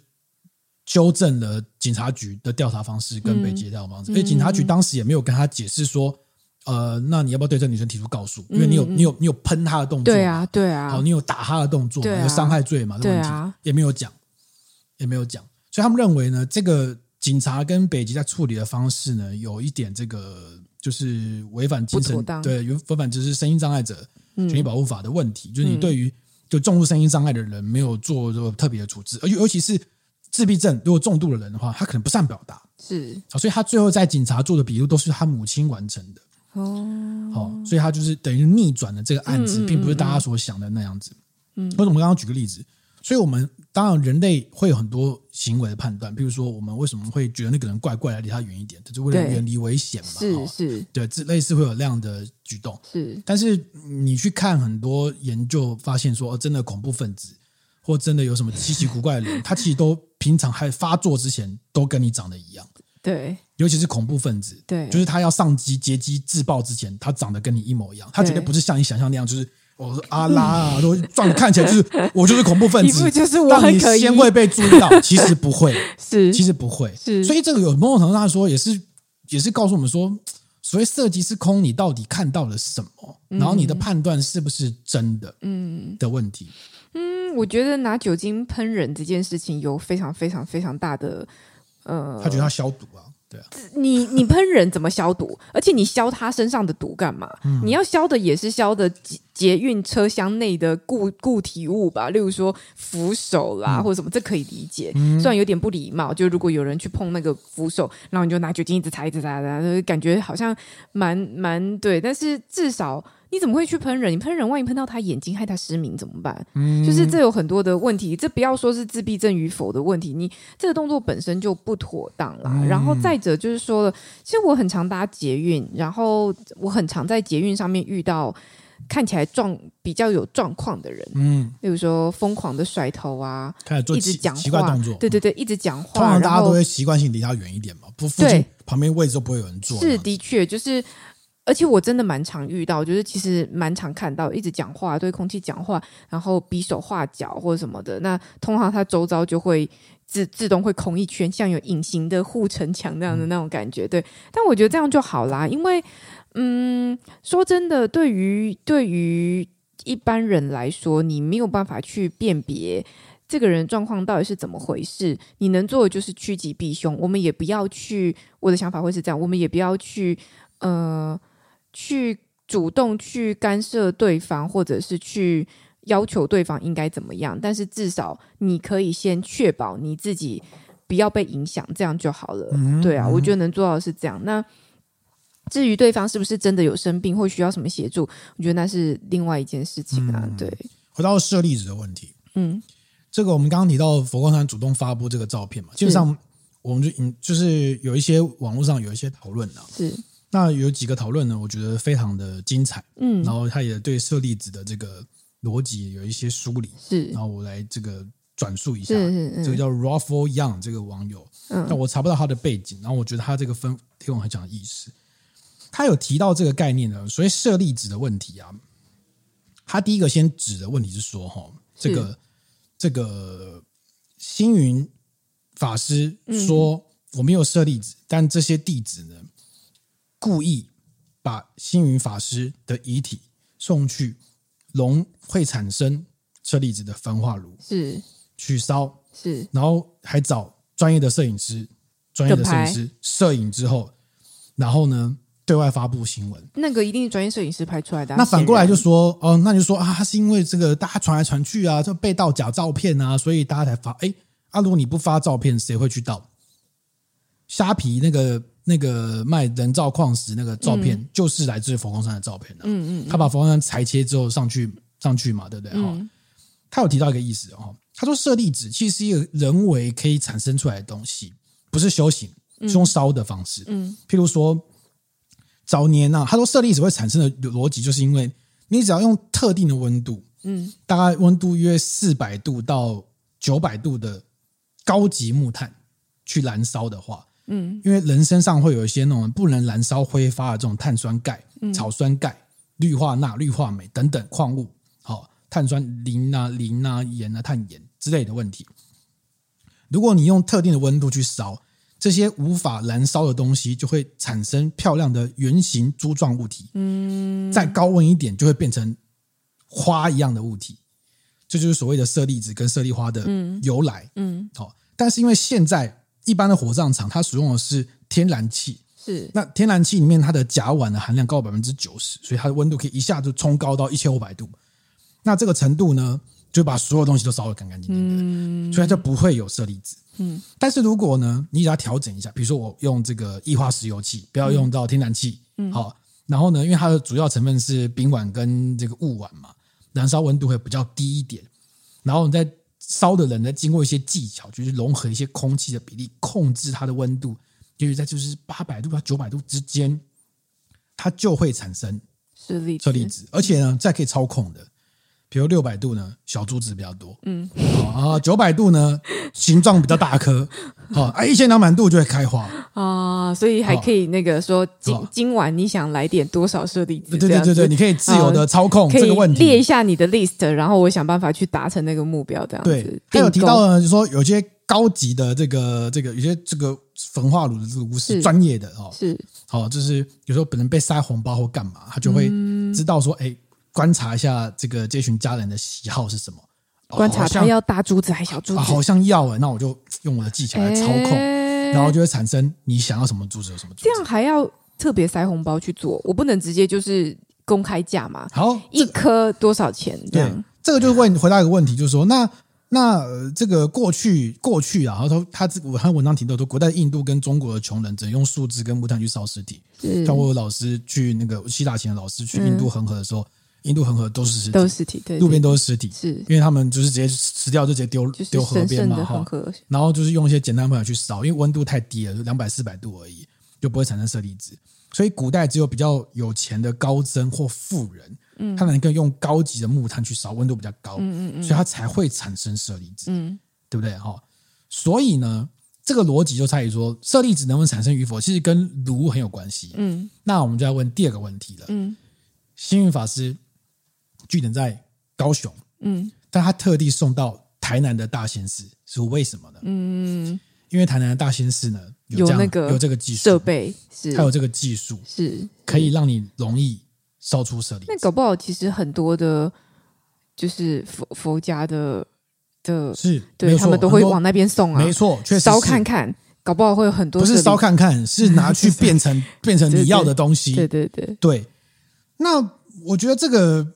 Speaker 2: 纠正了警察局的调查方式跟北捷调查方式。所以、嗯、警察局当时也没有跟他解释说，呃，那你要不要对这个女生提出告诉？因为你有你有你有喷她的动作，
Speaker 1: 对啊对啊，
Speaker 2: 好，你有打她的动作，有伤害罪嘛？对啊，也没有讲，也没有讲。所以他们认为呢，这个警察跟北极在处理的方式呢，有一点这个就是违反精神，对，有违反就是身心障碍者。权益保护法的问题，嗯、就是你对于就重度身心障碍的人没有做这个特别的处置，而尤其是自闭症，如果重度的人的话，他可能不善表达，
Speaker 1: 是。
Speaker 2: 啊，所以他最后在警察做的笔录都是他母亲完成的。哦，好，所以他就是等于逆转了这个案子，并不是大家所想的那样子。嗯，或者我们刚刚举个例子。所以，我们当然人类会有很多行为的判断，比如说，我们为什么会觉得那个人怪怪的，离他远一点，就是为了远离危险嘛？
Speaker 1: 是是，
Speaker 2: 对，这类似会有这样的举动。
Speaker 1: 是，
Speaker 2: 但是你去看很多研究，发现说，真的恐怖分子或真的有什么稀奇古怪的人，他其实都平常还发作之前都跟你长得一样。
Speaker 1: 对，
Speaker 2: 尤其是恐怖分子，
Speaker 1: 对，
Speaker 2: 就是他要上机劫机自爆之前，他长得跟你一模一样，他绝对不是像你想象那样，就是。我说阿拉啊，都壮看起来就是 我就是恐怖分子，
Speaker 1: 就是我很可疑，
Speaker 2: 先会被注意到，其实不会，
Speaker 1: 是
Speaker 2: 其实不会，
Speaker 1: 是。
Speaker 2: 所以这个有某种程度上说，也是也是告诉我们说，所谓色即是空，你到底看到了什么？然后你的判断是不是真的？嗯的问题。
Speaker 1: 嗯，我觉得拿酒精喷人这件事情有非常非常非常大的呃，
Speaker 2: 他觉得他消毒啊。
Speaker 1: 你你喷人怎么消毒？而且你消他身上的毒干嘛？嗯、你要消的也是消的捷捷运车厢内的固固体物吧，例如说扶手啦，嗯、或者什么，这可以理解。嗯、虽然有点不礼貌，就如果有人去碰那个扶手，然后你就拿酒精一直擦一直擦擦，感觉好像蛮蛮对，但是至少。你怎么会去喷人？你喷人，万一喷到他眼睛，害他失明怎么办？嗯，就是这有很多的问题。这不要说是自闭症与否的问题，你这个动作本身就不妥当啦。嗯、然后再者就是说了，其实我很常搭捷运，然后我很常在捷运上面遇到看起来状比较有状况的人，嗯，例如说疯狂的甩头啊，开始
Speaker 2: 做
Speaker 1: 一直讲话
Speaker 2: 奇怪动作，
Speaker 1: 对对对，一直讲话，
Speaker 2: 通常大家都会习惯性离他远一点嘛，不附近旁边位置都不会有人坐。
Speaker 1: 是的确就是。而且我真的蛮常遇到，就是其实蛮常看到，一直讲话，对空气讲话，然后比手画脚或者什么的。那通常他周遭就会自自动会空一圈，像有隐形的护城墙那样的那种感觉。对，但我觉得这样就好啦，因为嗯，说真的，对于对于一般人来说，你没有办法去辨别这个人状况到底是怎么回事。你能做的就是趋吉避凶。我们也不要去，我的想法会是这样，我们也不要去呃。去主动去干涉对方，或者是去要求对方应该怎么样，但是至少你可以先确保你自己不要被影响，这样就好了。嗯、对啊，我觉得能做到的是这样。那至于对方是不是真的有生病或需要什么协助，我觉得那是另外一件事情啊。嗯、对，
Speaker 2: 回到舍利子的问题，嗯，这个我们刚刚提到佛光山主动发布这个照片嘛，基本上我们就就是有一些网络上有一些讨论啊，
Speaker 1: 是。
Speaker 2: 那有几个讨论呢？我觉得非常的精彩，嗯，然后他也对舍利子的这个逻辑有一些梳理，
Speaker 1: 是，
Speaker 2: 然后我来这个转述一下，这个叫 Raffle Young 这个网友，嗯，但我查不到他的背景，然后我觉得他这个分提供很讲的意思，他有提到这个概念呢，所以舍利子的问题啊，他第一个先指的问题是说，哈，这个这个星云法师说我没有舍利子，嗯，但这些弟子呢？故意把星云法师的遗体送去龙会产生车厘子的焚化炉，
Speaker 1: 是
Speaker 2: 去烧，
Speaker 1: 是，
Speaker 2: 然后还找专业的摄影师，专业的摄影师摄影之后，然后呢对外发布新闻。
Speaker 1: 那个一定是专业摄影师拍出来的。
Speaker 2: 那反过来就说，哦，那就说啊，他是因为这个大家传来传去啊，就被盗假照片啊，所以大家才发。哎，啊，如果你不发照片，谁会去盗？虾皮那个。那个卖人造矿石那个照片，嗯、就是来自于佛光山的照片的、啊。嗯嗯，他把佛光山裁切之后上去上去嘛，对不对？哈、嗯，他有提到一个意思哦，他说舍利子其实是一个人为可以产生出来的东西，不是修行。是用烧的方式。
Speaker 1: 嗯，
Speaker 2: 譬如说早年啊，他说舍利子会产生的逻辑，就是因为你只要用特定的温度，
Speaker 1: 嗯，
Speaker 2: 大概温度约四百度到九百度的高级木炭去燃烧的话，
Speaker 1: 嗯，
Speaker 2: 因为人身上会有一些那种不能燃烧挥发的这种碳酸钙、
Speaker 1: 嗯、草
Speaker 2: 酸钙、氯化钠、氯化镁等等矿物，好，碳酸磷啊、磷啊、盐啊、碳盐之类的问题。如果你用特定的温度去烧，这些无法燃烧的东西就会产生漂亮的圆形珠状物体。
Speaker 1: 嗯，
Speaker 2: 再高温一点就会变成花一样的物体，这就是所谓的舍利子跟舍利花的由来。
Speaker 1: 嗯，
Speaker 2: 好、嗯，但是因为现在一般的火葬场它使用的是天然气，
Speaker 1: 是
Speaker 2: 那天然气里面它的甲烷的含量高百分之九十，所以它的温度可以一下就冲高到一千五百度。那这个程度呢？就把所有东西都烧得干干净净的，
Speaker 1: 嗯，
Speaker 2: 所以它就不会有舍利子。
Speaker 1: 嗯，
Speaker 2: 但是如果呢，你只要调整一下，比如说我用这个液化石油气，不要用到天然气，
Speaker 1: 嗯，
Speaker 2: 好，然后呢，因为它的主要成分是丙烷跟这个戊烷嘛，燃烧温度会比较低一点。然后你在烧的人呢，经过一些技巧，就是融合一些空气的比例，控制它的温度，就是在就是八百度到九百度之间，它就会产生
Speaker 1: 舍利
Speaker 2: 舍利子，而且呢，再可以操控的。比如六百度呢，小珠子比较多，
Speaker 1: 嗯，
Speaker 2: 啊，九百度呢，形状比较大颗，啊，一千两百度就会开花
Speaker 1: 啊，所以还可以那个说今今晚你想来点多少设定？
Speaker 2: 对对对对，你可以自由的操控这个问题，
Speaker 1: 列一下你的 list，然后我想办法去达成那个目标，这样子。
Speaker 2: 对，还有提到呢，就是说有些高级的这个这个有些这个焚化炉的这个巫师专业的哦，
Speaker 1: 是，
Speaker 2: 哦，就是有时候本人被塞红包或干嘛，他就会知道说，哎。观察一下这个这群家人的喜好是什么？
Speaker 1: 观察他要大珠子还是小珠子？
Speaker 2: 啊、好像要哎，那我就用我的技巧来操控，欸、然后就会产生你想要什么珠子有什么珠子。
Speaker 1: 这样还要特别塞红包去做？我不能直接就是公开价嘛？
Speaker 2: 好，
Speaker 1: 一颗多少钱？
Speaker 2: 对，这个就是问回答一个问题，就是说，那那、呃、这个过去过去啊，然后他他我看文章提到说，古代印度跟中国的穷人只能用树枝跟木炭去烧尸体。像我有老师去那个希腊前的老师去印度恒河的时候。嗯印度恒河都是尸体，
Speaker 1: 都是尸体，对，
Speaker 2: 路边都是尸体，
Speaker 1: 是
Speaker 2: 因为他们就是直接吃掉就直接丢丢河边嘛，哈。然后就是用一些简单方法去烧，因为温度太低了，就两百四百度而已，就不会产生舍利子。所以古代只有比较有钱的高僧或富人，嗯，他能够用高级的木炭去烧，温度比较高，嗯嗯嗯，所以它才会产生舍利子，嗯，对不对？哈，所以呢，这个逻辑就在于说，舍利子能不能产生与否，其实跟炉很有关系，嗯。那我们就要问第二个问题了，嗯，星云法师。据点在高雄，嗯，但他特地送到台南的大仙寺，是为什么呢？嗯，因为台南的大仙寺呢有那个有这个技术
Speaker 1: 设备，是。
Speaker 2: 它有这个技术，
Speaker 1: 是。
Speaker 2: 可以让你容易烧出舍利。
Speaker 1: 那搞不好其实很多的，就是佛佛家的的，
Speaker 2: 是
Speaker 1: 对他们都会往那边送啊，
Speaker 2: 没错，确实
Speaker 1: 烧看看，搞不好会有很多，
Speaker 2: 不是烧看看，是拿去变成变成你要的东西。
Speaker 1: 对对对。
Speaker 2: 对，那我觉得这个。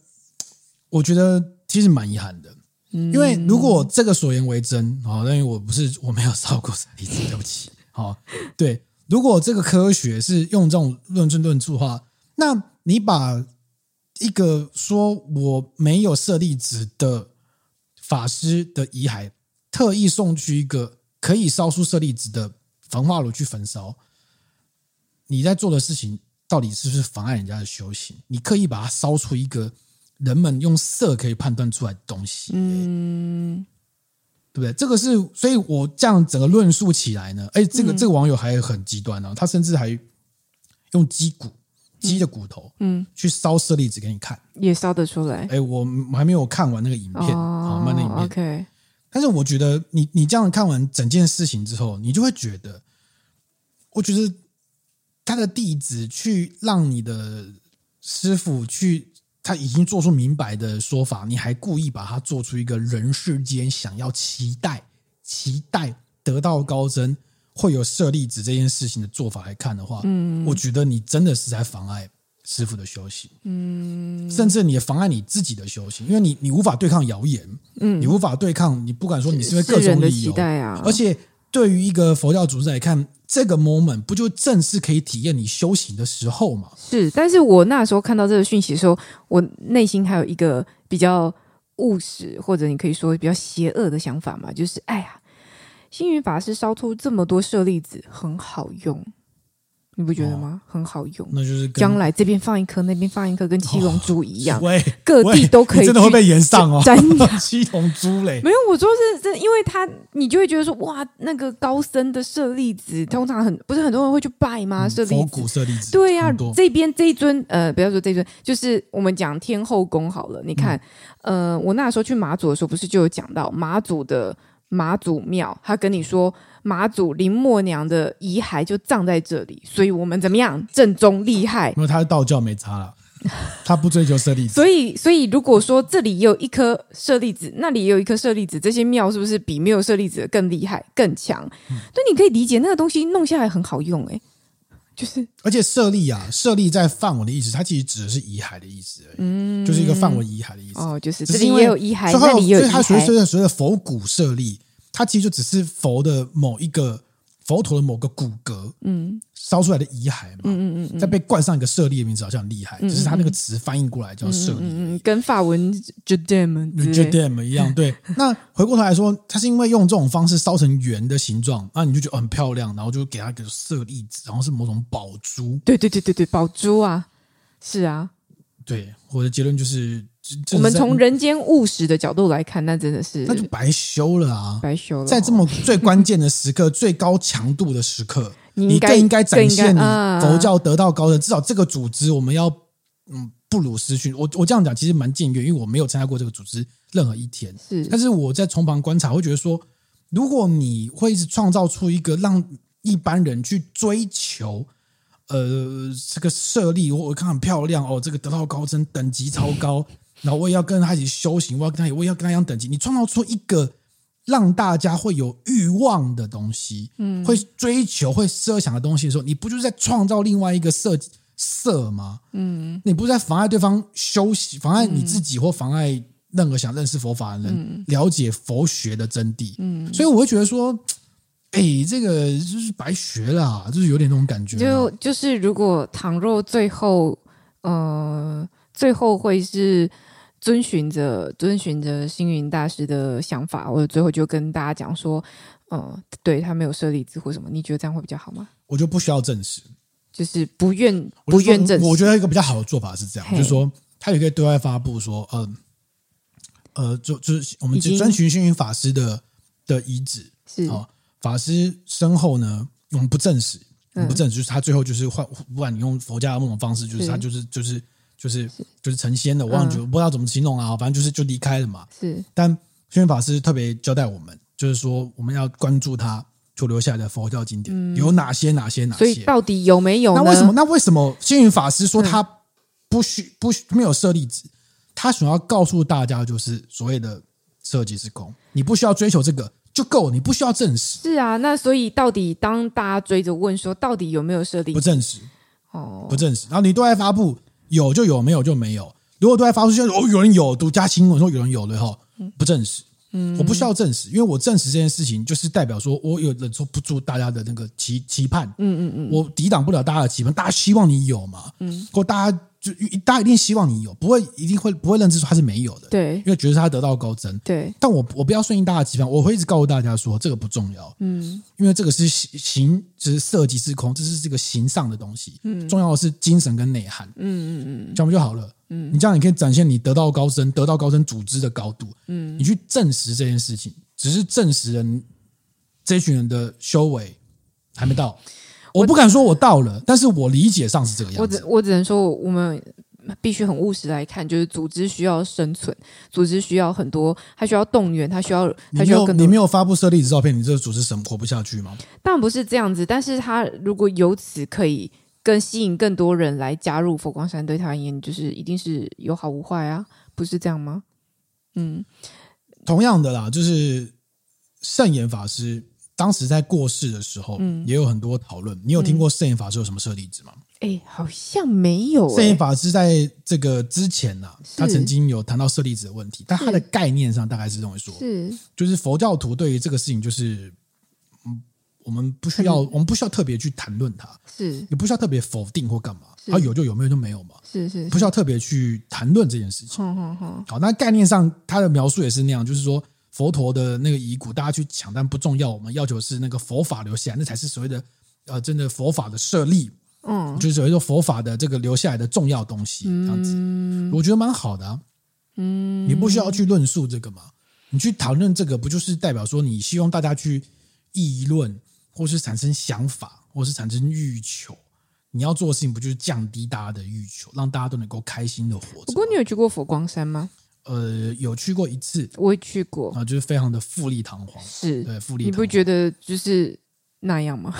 Speaker 2: 我觉得其实蛮遗憾的，因为如果这个所言为真啊，因为我不是我没有烧过舍利子，对不起，好，对，如果这个科学是用这种论证论述的话，那你把一个说我没有舍利子的法师的遗骸，特意送去一个可以烧出舍利子的焚化炉去焚烧，你在做的事情到底是不是妨碍人家的修行？你刻意把它烧出一个。人们用色可以判断出来的东西，嗯，对不对？这个是，所以我这样整个论述起来呢，哎，这个、嗯、这个网友还很极端哦，他甚至还用鸡骨、鸡的骨头，嗯，去烧舍利子给你看，
Speaker 1: 也烧得出来。
Speaker 2: 哎，我还没有看完那个影片，
Speaker 1: 哦，
Speaker 2: 慢的影片
Speaker 1: ，OK。
Speaker 2: 但是我觉得你，你你这样看完整件事情之后，你就会觉得，我觉得他的弟子去让你的师傅去。他已经做出明白的说法，你还故意把它做出一个人世间想要期待、期待得道高僧会有舍利子这件事情的做法来看的话，嗯，我觉得你真的是在妨碍师傅的修行，嗯，甚至你也妨碍你自己的修行，因为你你无法对抗谣言，嗯，你无法对抗，你不敢说你是因为各种理由，
Speaker 1: 啊，
Speaker 2: 而且对于一个佛教组织来看。这个 moment 不就正是可以体验你修行的时候吗？
Speaker 1: 是，但是我那时候看到这个讯息的时候，我内心还有一个比较务实，或者你可以说比较邪恶的想法嘛，就是哎呀，星云法师烧出这么多舍利子，很好用。你不觉得吗？很好用，
Speaker 2: 那就是
Speaker 1: 将来这边放一颗，那边放一颗，跟七龙珠一样，各地都可以。
Speaker 2: 真的会被延上哦，
Speaker 1: 真的
Speaker 2: 七龙珠嘞？
Speaker 1: 没有，我说是真，因为他你就会觉得说，哇，那个高僧的舍利子，通常很不是很多人会去拜吗？舍利子，
Speaker 2: 佛骨舍利子，
Speaker 1: 对呀，这边这一尊，呃，不要说这尊，就是我们讲天后宫好了。你看，呃，我那时候去马祖的时候，不是就有讲到马祖的妈祖庙，他跟你说。妈祖林默娘的遗骸就葬在这里，所以我们怎么样正宗厉害？
Speaker 2: 因为他是道教没差了，他不追求舍利子。
Speaker 1: 所以，所以如果说这里有一颗舍利子，那里也有一颗舍利子，这些庙是不是比没有舍利子的更厉害、更强？嗯、所以你可以理解那个东西弄下来很好用、欸，哎，就是
Speaker 2: 而且舍利啊，舍利在梵文的意思，它其实指的是遗骸的意思而已，嗯，就是一个梵文遗骸的意思。
Speaker 1: 哦，就是这里也有遗骸，那里也有所以它所
Speaker 2: 谓所谓的佛骨舍利。它其实就只是佛的某一个佛陀的某个骨骼，嗯，烧出来的遗骸嘛，嗯嗯嗯，再被冠上一个舍利的名字，好像很厉害。只是他那个词翻译过来叫舍利，
Speaker 1: 嗯，跟法文 judem
Speaker 2: judem 一样。对，那回过头来说，他是因为用这种方式烧成圆的形状，那你就觉得很漂亮，然后就给他一个舍利子，然后是某种宝珠。
Speaker 1: 对对对对对，宝珠啊，是啊，
Speaker 2: 对，我的结论就是。
Speaker 1: 我们从人间务实的角度来看，那真的是
Speaker 2: 那就白修了啊！
Speaker 1: 白修了，
Speaker 2: 在这么最关键的时刻、最高强度的时刻，你更应该展现你佛教得道高僧。至少这个组织，我们要嗯不辱师训。我我这样讲其实蛮僭越，因为我没有参加过这个组织任何一天。是，但是我在从旁观察，会觉得说，如果你会一直创造出一个让一般人去追求，呃，这个舍利，我我看很漂亮哦，这个得道高僧等级超高。然后我也要跟他一起修行，我要跟他，我也要跟他一样等级。你创造出一个让大家会有欲望的东西，嗯，会追求、会设想的东西的时候，你不就是在创造另外一个色色吗？嗯，你不是在妨碍对方修行，妨碍你自己，或妨碍任何想认识佛法的人了解佛学的真谛。嗯，所以我会觉得说，哎，这个就是白学了，就是有点那种感觉。
Speaker 1: 就就是如果倘若最后，呃，最后会是。遵循着遵循着星云大师的想法，我最后就跟大家讲说，嗯，对他没有舍利子或什么，你觉得这样会比较好吗？
Speaker 2: 我就不需要证实，
Speaker 1: 就是不愿不愿证实。
Speaker 2: 我觉得一个比较好的做法是这样，就是说他也可以对外发布说，嗯，呃，就就是我们就遵循星云法师的的遗旨是啊，法师身后呢，我们不证实，我们不证实，就是他最后就是换，不管你用佛家的某种方式，就是他就是就是。就是是就是成仙了，我忘记、嗯、不知道怎么形容啊，反正就是就离开了嘛。是，但星云法师特别交代我们，就是说我们要关注他所留下来的佛教经典、嗯、有哪些哪些哪些。
Speaker 1: 所以到底有没有？
Speaker 2: 那为什么？那为什么星云法师说他不需不需没有舍利子？他想要告诉大家，就是所谓的设计是空，你不需要追求这个就够，你不需要证实。
Speaker 1: 是啊，那所以到底当大家追着问说，到底有没有舍利子？
Speaker 2: 不证实哦，不证实。然后你对外发布。有就有，没有就没有。如果都在发出现哦，有人有独家新闻说有人有了哈，不证实，嗯，我不需要证实，因为我证实这件事情，就是代表说我有忍受不住大家的那个期期盼，嗯嗯嗯，我抵挡不了大家的期盼，大家希望你有嘛，嗯，或大家。就大家一定希望你有，不会一定会不会认知说他是没有的，对，因为觉得他得道高僧，对。但我我不要顺应大家的期盼，我会一直告诉大家说这个不重要，嗯，因为这个是形，就是色即是空，这是这个形上的东西，嗯，重要的是精神跟内涵，嗯嗯嗯，这样不就好了，嗯，你这样你可以展现你得道高僧、得道高僧组织的高度，嗯，你去证实这件事情，只是证实人这群人的修为还没到。我不敢说我到了，但是我理解上是这个样子。
Speaker 1: 我只我只能说，我们必须很务实来看，就是组织需要生存，组织需要很多，它需要动员，它需要，它需要更多。
Speaker 2: 你没有发布设立子照片，你这个组织怎么活不下去吗？
Speaker 1: 当然不是这样子，但是它如果由此可以更吸引更多人来加入佛光山，对他而言就是一定是有好无坏啊，不是这样吗？嗯，
Speaker 2: 同样的啦，就是圣严法师。当时在过世的时候，嗯，也有很多讨论。你有听过圣严法师有什么舍利子吗？
Speaker 1: 哎、嗯，好像没有、欸。
Speaker 2: 圣严法师在这个之前呢、啊，他曾经有谈到舍利子的问题，但他的概念上大概是认为说，是就是佛教徒对于这个事情，就是嗯，我们不需要，我们不需要特别去谈论它，是也不需要特别否定或干嘛，啊，有就有，没有就没有嘛，是是，是，不需要特别去谈论这件事情。好，好，好，好，那概念上他的描述也是那样，就是说。佛陀的那个遗骨，大家去抢，但不重要。我们要求是那个佛法留下来，那才是所谓的呃，真的佛法的设立。嗯，就是所谓的佛法的这个留下来的重要东西，这样子，嗯、我觉得蛮好的、啊。嗯，你不需要去论述这个嘛？你去讨论这个，不就是代表说你希望大家去议论，或是产生想法，或是产生欲求？你要做的事情不就是降低大家的欲求，让大家都能够开心的活着？
Speaker 1: 不过你有去过佛光山吗？
Speaker 2: 呃，有去过一次，
Speaker 1: 我也去过
Speaker 2: 啊，就是非常的富丽堂皇，
Speaker 1: 是
Speaker 2: 对富丽堂皇。
Speaker 1: 你不觉得就是那样吗？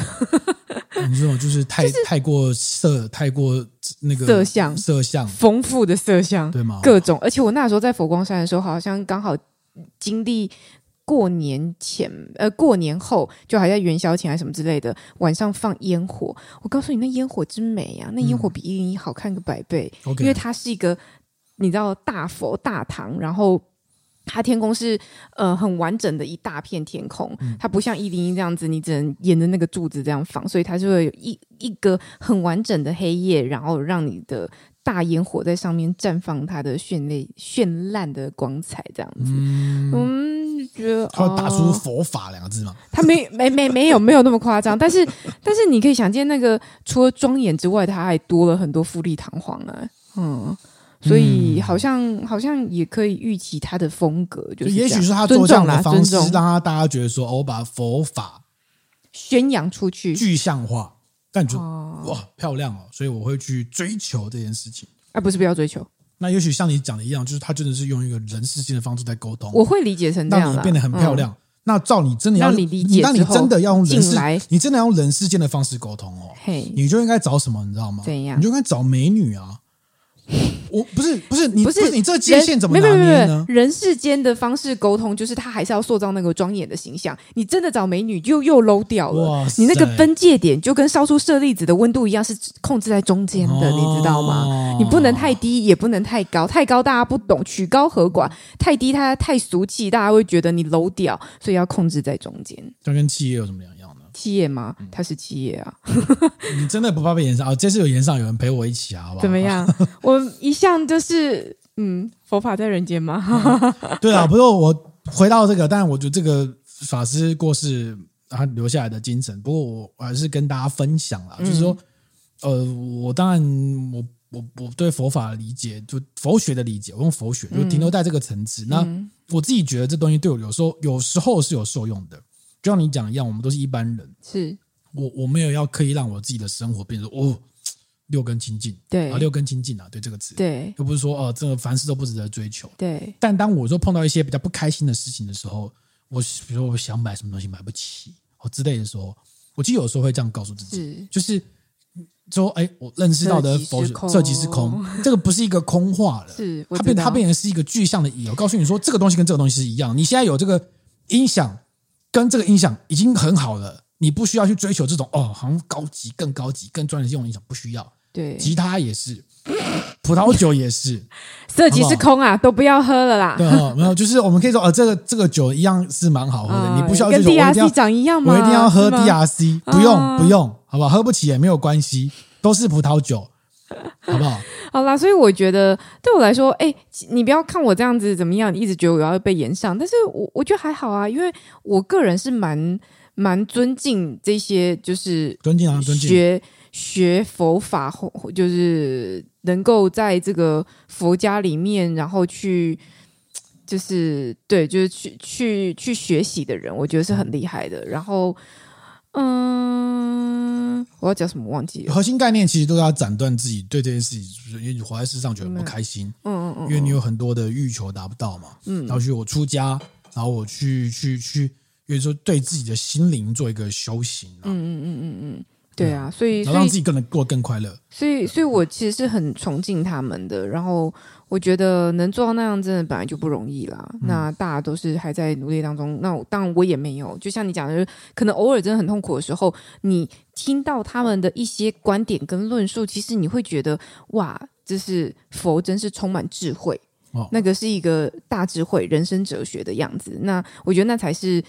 Speaker 2: 你这种就是太、就是、太过色，太过那个
Speaker 1: 色相，
Speaker 2: 色相
Speaker 1: 丰富的色相，
Speaker 2: 对吗？
Speaker 1: 各种，而且我那时候在佛光山的时候，好像刚好经历过年前，呃，过年后，就还在元宵前还是什么之类的，晚上放烟火。我告诉你，那烟火真美、啊，那烟火比一零一好看个百倍，嗯、因为它是一个你知道大佛大堂，然后。它天空是呃很完整的一大片天空，它不像一零一这样子，你只能沿着那个柱子这样放，所以它就会有一一个很完整的黑夜，然后让你的大烟火在上面绽放它的绚丽绚烂的光彩，这样子。嗯，嗯觉得
Speaker 2: 它会打出佛法两个字吗？
Speaker 1: 它没没没没有没有那么夸张，但是但是你可以想见，那个除了庄严之外，它还多了很多富丽堂皇啊，嗯。所以好像、嗯、好像也可以预期他的风格，就是
Speaker 2: 也许是他做这样的方式，让他大家觉得说，哦，我把佛法
Speaker 1: 宣扬出去，
Speaker 2: 具象化，感觉、哦、哇漂亮哦，所以我会去追求这件事情。
Speaker 1: 而、啊、不是不要追求。
Speaker 2: 那也许像你讲的一样，就是他真的是用一个人世间的方式在沟通。
Speaker 1: 我会理解成这样，让
Speaker 2: 你变得很漂亮。嗯、那照你真的要，
Speaker 1: 让你理解，
Speaker 2: 那你真的要用人世，你真的要用人世间的方式沟通哦。嘿，你就应该找什么，你知道吗？
Speaker 1: 怎样？
Speaker 2: 你就应该找美女啊。我不是不是你不是，你这个界限怎么拿捏呢？没有没有，
Speaker 1: 人世间的方式沟通，就是他还是要塑造那个庄严的形象。你真的找美女就又 low 掉了。你那个分界点就跟烧出舍利子的温度一样，是控制在中间的，哦，你知道吗？你不能太低，也不能太高。太高大家不懂，曲高和寡；太低它太俗气，大家会觉得你 low 掉。所以要控制在中间。
Speaker 2: 这跟企业有什么两样？
Speaker 1: 企业吗？他是企业啊！
Speaker 2: 你真的不怕被延上啊？这次有延上，有人陪我一起啊，好不好？
Speaker 1: 怎么样？我一向就是嗯，佛法在人间吗？
Speaker 2: 对啊，不过我回到这个，但是我觉得这个法师过世，他留下来的精神。不过我还是跟大家分享了，就是说，呃，我当然我我我对佛法的理解，就佛学的理解，我用佛学就停留在这个层次。那我自己觉得这东西对我有时候有时候是有受用的。就像你讲一样，我们都是一般人。
Speaker 1: 是
Speaker 2: 我我没有要刻意让我自己的生活变成哦 六根清净，
Speaker 1: 对
Speaker 2: 啊六根清净啊，对这个词，
Speaker 1: 对，
Speaker 2: 又不是说哦这个凡事都不值得追求，
Speaker 1: 对。
Speaker 2: 但当我说碰到一些比较不开心的事情的时候，我比如说我想买什么东西买不起哦之类的时候，我其实有时候会这样告诉自己，是就是说哎，我认识到的佛学色即是空，这个不是一个空话了，
Speaker 1: 是
Speaker 2: 它变它变成是一个具象的意。我告诉你说，这个东西跟这个东西是一样，你现在有这个音响。跟这个音响已经很好了，你不需要去追求这种哦，好像高级、更高级、更专业的这种音响，不需要。
Speaker 1: 对，
Speaker 2: 吉他也是，葡萄酒也是，
Speaker 1: 色即是空啊，都不要喝了啦。
Speaker 2: 对哦，没有，就是我们可以说，呃，这个这个酒一样是蛮好喝的，呃、你不需要跟
Speaker 1: DRC 长一样吗？
Speaker 2: 我一定要喝 DRC，不用不用，好不好？喝不起也没有关系，都是葡萄酒。好不好？
Speaker 1: 好啦，所以我觉得对我来说，哎、欸，你不要看我这样子怎么样，你一直觉得我要被延上，但是我我觉得还好啊，因为我个人是蛮蛮尊敬这些，就是
Speaker 2: 尊敬啊，尊敬
Speaker 1: 学学佛法，就是能够在这个佛家里面，然后去就是对，就是去去去学习的人，我觉得是很厉害的。然后。嗯，我要讲什么忘记了？
Speaker 2: 核心概念其实都要斩断自己对这件事情，因为你活在世上觉得不开心，嗯嗯嗯，因为你有很多的欲求达不到嘛，嗯，然后去我出家，然后我去去去，因为说对自己的心灵做一个修行，嗯嗯嗯嗯嗯。
Speaker 1: 对啊，所以，
Speaker 2: 然后让自己更能过更快乐。
Speaker 1: 所以，所以我其实是很崇敬他们的。然后，我觉得能做到那样，真的本来就不容易啦。嗯、那大家都是还在努力当中。那当然我也没有，就像你讲的，就、可能偶尔真的很痛苦的时候，你听到他们的一些观点跟论述，其实你会觉得哇，这是佛真是充满智慧。哦，那个是一个大智慧、人生哲学的样子。那我觉得那才是。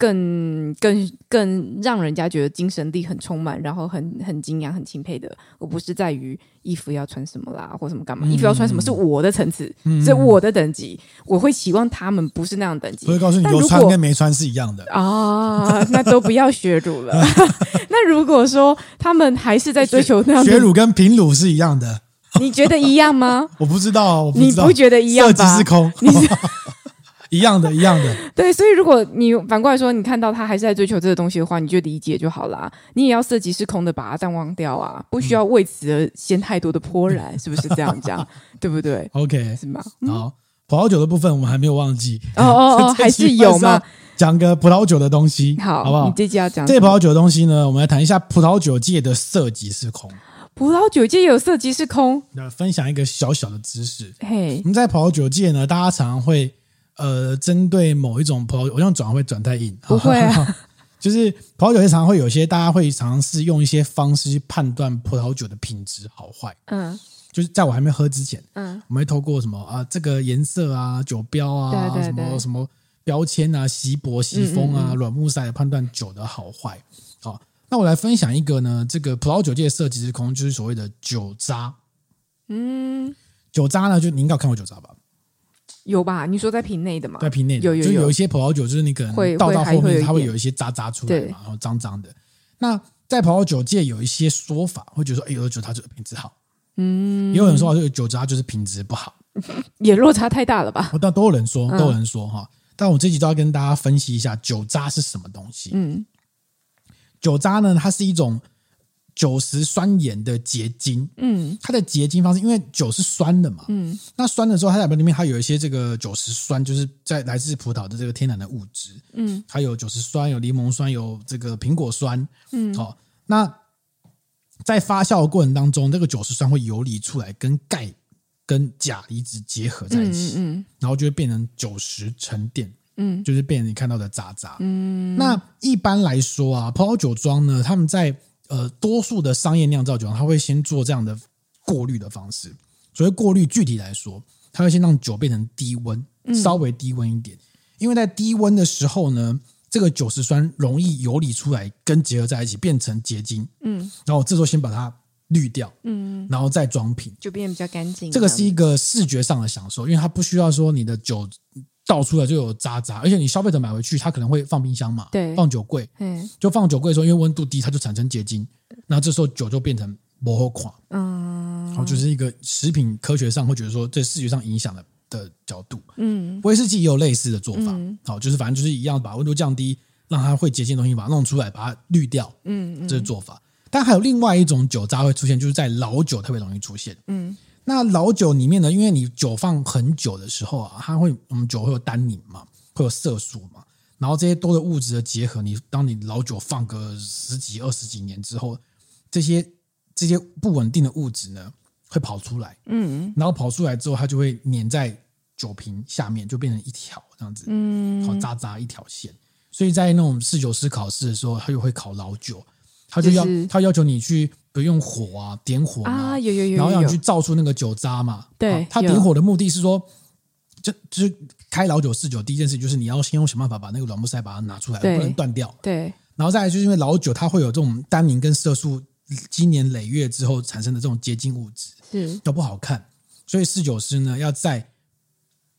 Speaker 1: 更更更让人家觉得精神力很充满，然后很很敬仰、很钦佩的，而不是在于衣服要穿什么啦，或什么干嘛。嗯、衣服要穿什么是我的层次，嗯、是我的等级，我会期望他们不是那样等级。
Speaker 2: 我会告诉你，有穿跟没穿是一样的
Speaker 1: 啊，那都不要学乳了。那如果说他们还是在追求那样
Speaker 2: 学，学乳跟平乳是一样的，
Speaker 1: 你觉得一样吗？
Speaker 2: 我不知道，我不
Speaker 1: 知道，你不觉得一样吧？
Speaker 2: 色即是空。一样的，一样的。
Speaker 1: 对，所以如果你反过来说，你看到他还是在追求这个东西的话，你就理解就好啦。你也要色即是空的把它淡忘掉啊，不需要为此而掀太多的波澜，是不是这样讲？对不对
Speaker 2: ？OK，
Speaker 1: 是吗？
Speaker 2: 好，葡萄酒的部分我们还没有忘记。
Speaker 1: 哦哦哦，还是有吗？
Speaker 2: 讲个葡萄酒的东西，
Speaker 1: 好，
Speaker 2: 好不好？
Speaker 1: 你这集要讲
Speaker 2: 这葡萄酒的东西呢？我们来谈一下葡萄酒界的色即是空。
Speaker 1: 葡萄酒界有色即是空。
Speaker 2: 那分享一个小小的知识。
Speaker 1: 嘿，
Speaker 2: 我们在葡萄酒界呢，大家常常会。呃，针对某一种葡萄酒，我想转会转太硬，
Speaker 1: 不会啊。
Speaker 2: 就是葡萄酒，常常会有些大家会尝试用一些方式去判断葡萄酒的品质好坏。
Speaker 1: 嗯，
Speaker 2: 就是在我还没喝之前，
Speaker 1: 嗯，
Speaker 2: 我们会透过什么啊，这个颜色啊，酒标啊，
Speaker 1: 对对对
Speaker 2: 什么什么标签啊，锡箔、锡封啊，软木塞来判断酒的好坏。好，那我来分享一个呢，这个葡萄酒界的色即是空，就是所谓的酒渣。
Speaker 1: 嗯，
Speaker 2: 酒渣呢，就你应该有看过酒渣吧？
Speaker 1: 有吧？你说在瓶内的嘛？
Speaker 2: 在瓶内的
Speaker 1: 有有有，
Speaker 2: 就有一些葡萄酒，就是你可能倒到后面，它会有一些渣渣出来嘛，然后脏脏的。那在葡萄酒界有一些说法，会觉得说，哎，有的酒它就是品质好，
Speaker 1: 嗯，
Speaker 2: 也有人说这个酒渣就是品质不好，
Speaker 1: 也落差太大了吧？
Speaker 2: 但都有人说，都有人说哈。但我这集都要跟大家分析一下酒渣是什么东西。
Speaker 1: 嗯，
Speaker 2: 酒渣呢，它是一种。酒石酸盐的结晶，
Speaker 1: 嗯，
Speaker 2: 它的结晶方式，因为酒是酸的嘛，
Speaker 1: 嗯，
Speaker 2: 那酸的时候，它里面还有一些这个酒石酸，就是在来自葡萄的这个天然的物质，
Speaker 1: 嗯，
Speaker 2: 还有酒石酸，有柠檬酸，有这个苹果酸，
Speaker 1: 嗯，
Speaker 2: 好，那在发酵的过程当中，这个酒石酸会游离出来，跟钙跟钾离子结合在一起，
Speaker 1: 嗯，
Speaker 2: 然后就会变成酒石沉淀，
Speaker 1: 嗯，
Speaker 2: 就是变成你看到的渣渣，
Speaker 1: 嗯，
Speaker 2: 那一般来说啊，葡萄酒庄呢，他们在呃，多数的商业酿造酒厂，他会先做这样的过滤的方式。所谓过滤，具体来说，它会先让酒变成低温，稍微低温一点。嗯、因为在低温的时候呢，这个酒石酸容易游离出来，跟结合在一起变成结晶。
Speaker 1: 嗯，
Speaker 2: 然后这时候先把它滤掉，
Speaker 1: 嗯，
Speaker 2: 然后再装瓶，
Speaker 1: 就变得比较干净。
Speaker 2: 这个是一个视觉上的享受，因为它不需要说你的酒。倒出来就有渣渣，而且你消费者买回去，他可能会放冰箱嘛，
Speaker 1: 对，
Speaker 2: 放酒柜，
Speaker 1: 嗯，
Speaker 2: 就放酒柜的时候，因为温度低，它就产生结晶，那这时候酒就变成不好看，
Speaker 1: 嗯，
Speaker 2: 然后就是一个食品科学上会觉得说，对视觉上影响的的角度，
Speaker 1: 嗯，
Speaker 2: 威士忌也有类似的做法，好、
Speaker 1: 嗯，
Speaker 2: 就是反正就是一样，把温度降低，让它会结晶的东西把它弄出来，把它滤掉，
Speaker 1: 嗯，
Speaker 2: 这是做法。但还有另外一种酒渣会出现，就是在老酒特别容易出现，
Speaker 1: 嗯。
Speaker 2: 那老酒里面呢，因为你酒放很久的时候啊，它会我们酒会有单宁嘛，会有色素嘛，然后这些多的物质的结合，你当你老酒放个十几二十几年之后，这些这些不稳定的物质呢会跑出来，
Speaker 1: 嗯，
Speaker 2: 然后跑出来之后，它就会粘在酒瓶下面，就变成一条这样子，
Speaker 1: 嗯，
Speaker 2: 好渣渣一条线。所以在那种侍酒师考试的时候，他就会考老酒，他就要他要求你去。不用火啊，点火
Speaker 1: 啊，有有有，
Speaker 2: 然后要去造出那个酒渣嘛。
Speaker 1: 对，
Speaker 2: 他点火的目的是说，就就是开老酒试酒，第一件事就是你要先用想办法把那个软木塞把它拿出来，不能断掉。
Speaker 1: 对，
Speaker 2: 然后再来就是因为老酒它会有这种单宁跟色素经年累月之后产生的这种结晶物质，
Speaker 1: 是
Speaker 2: 都不好看，所以试酒师呢要在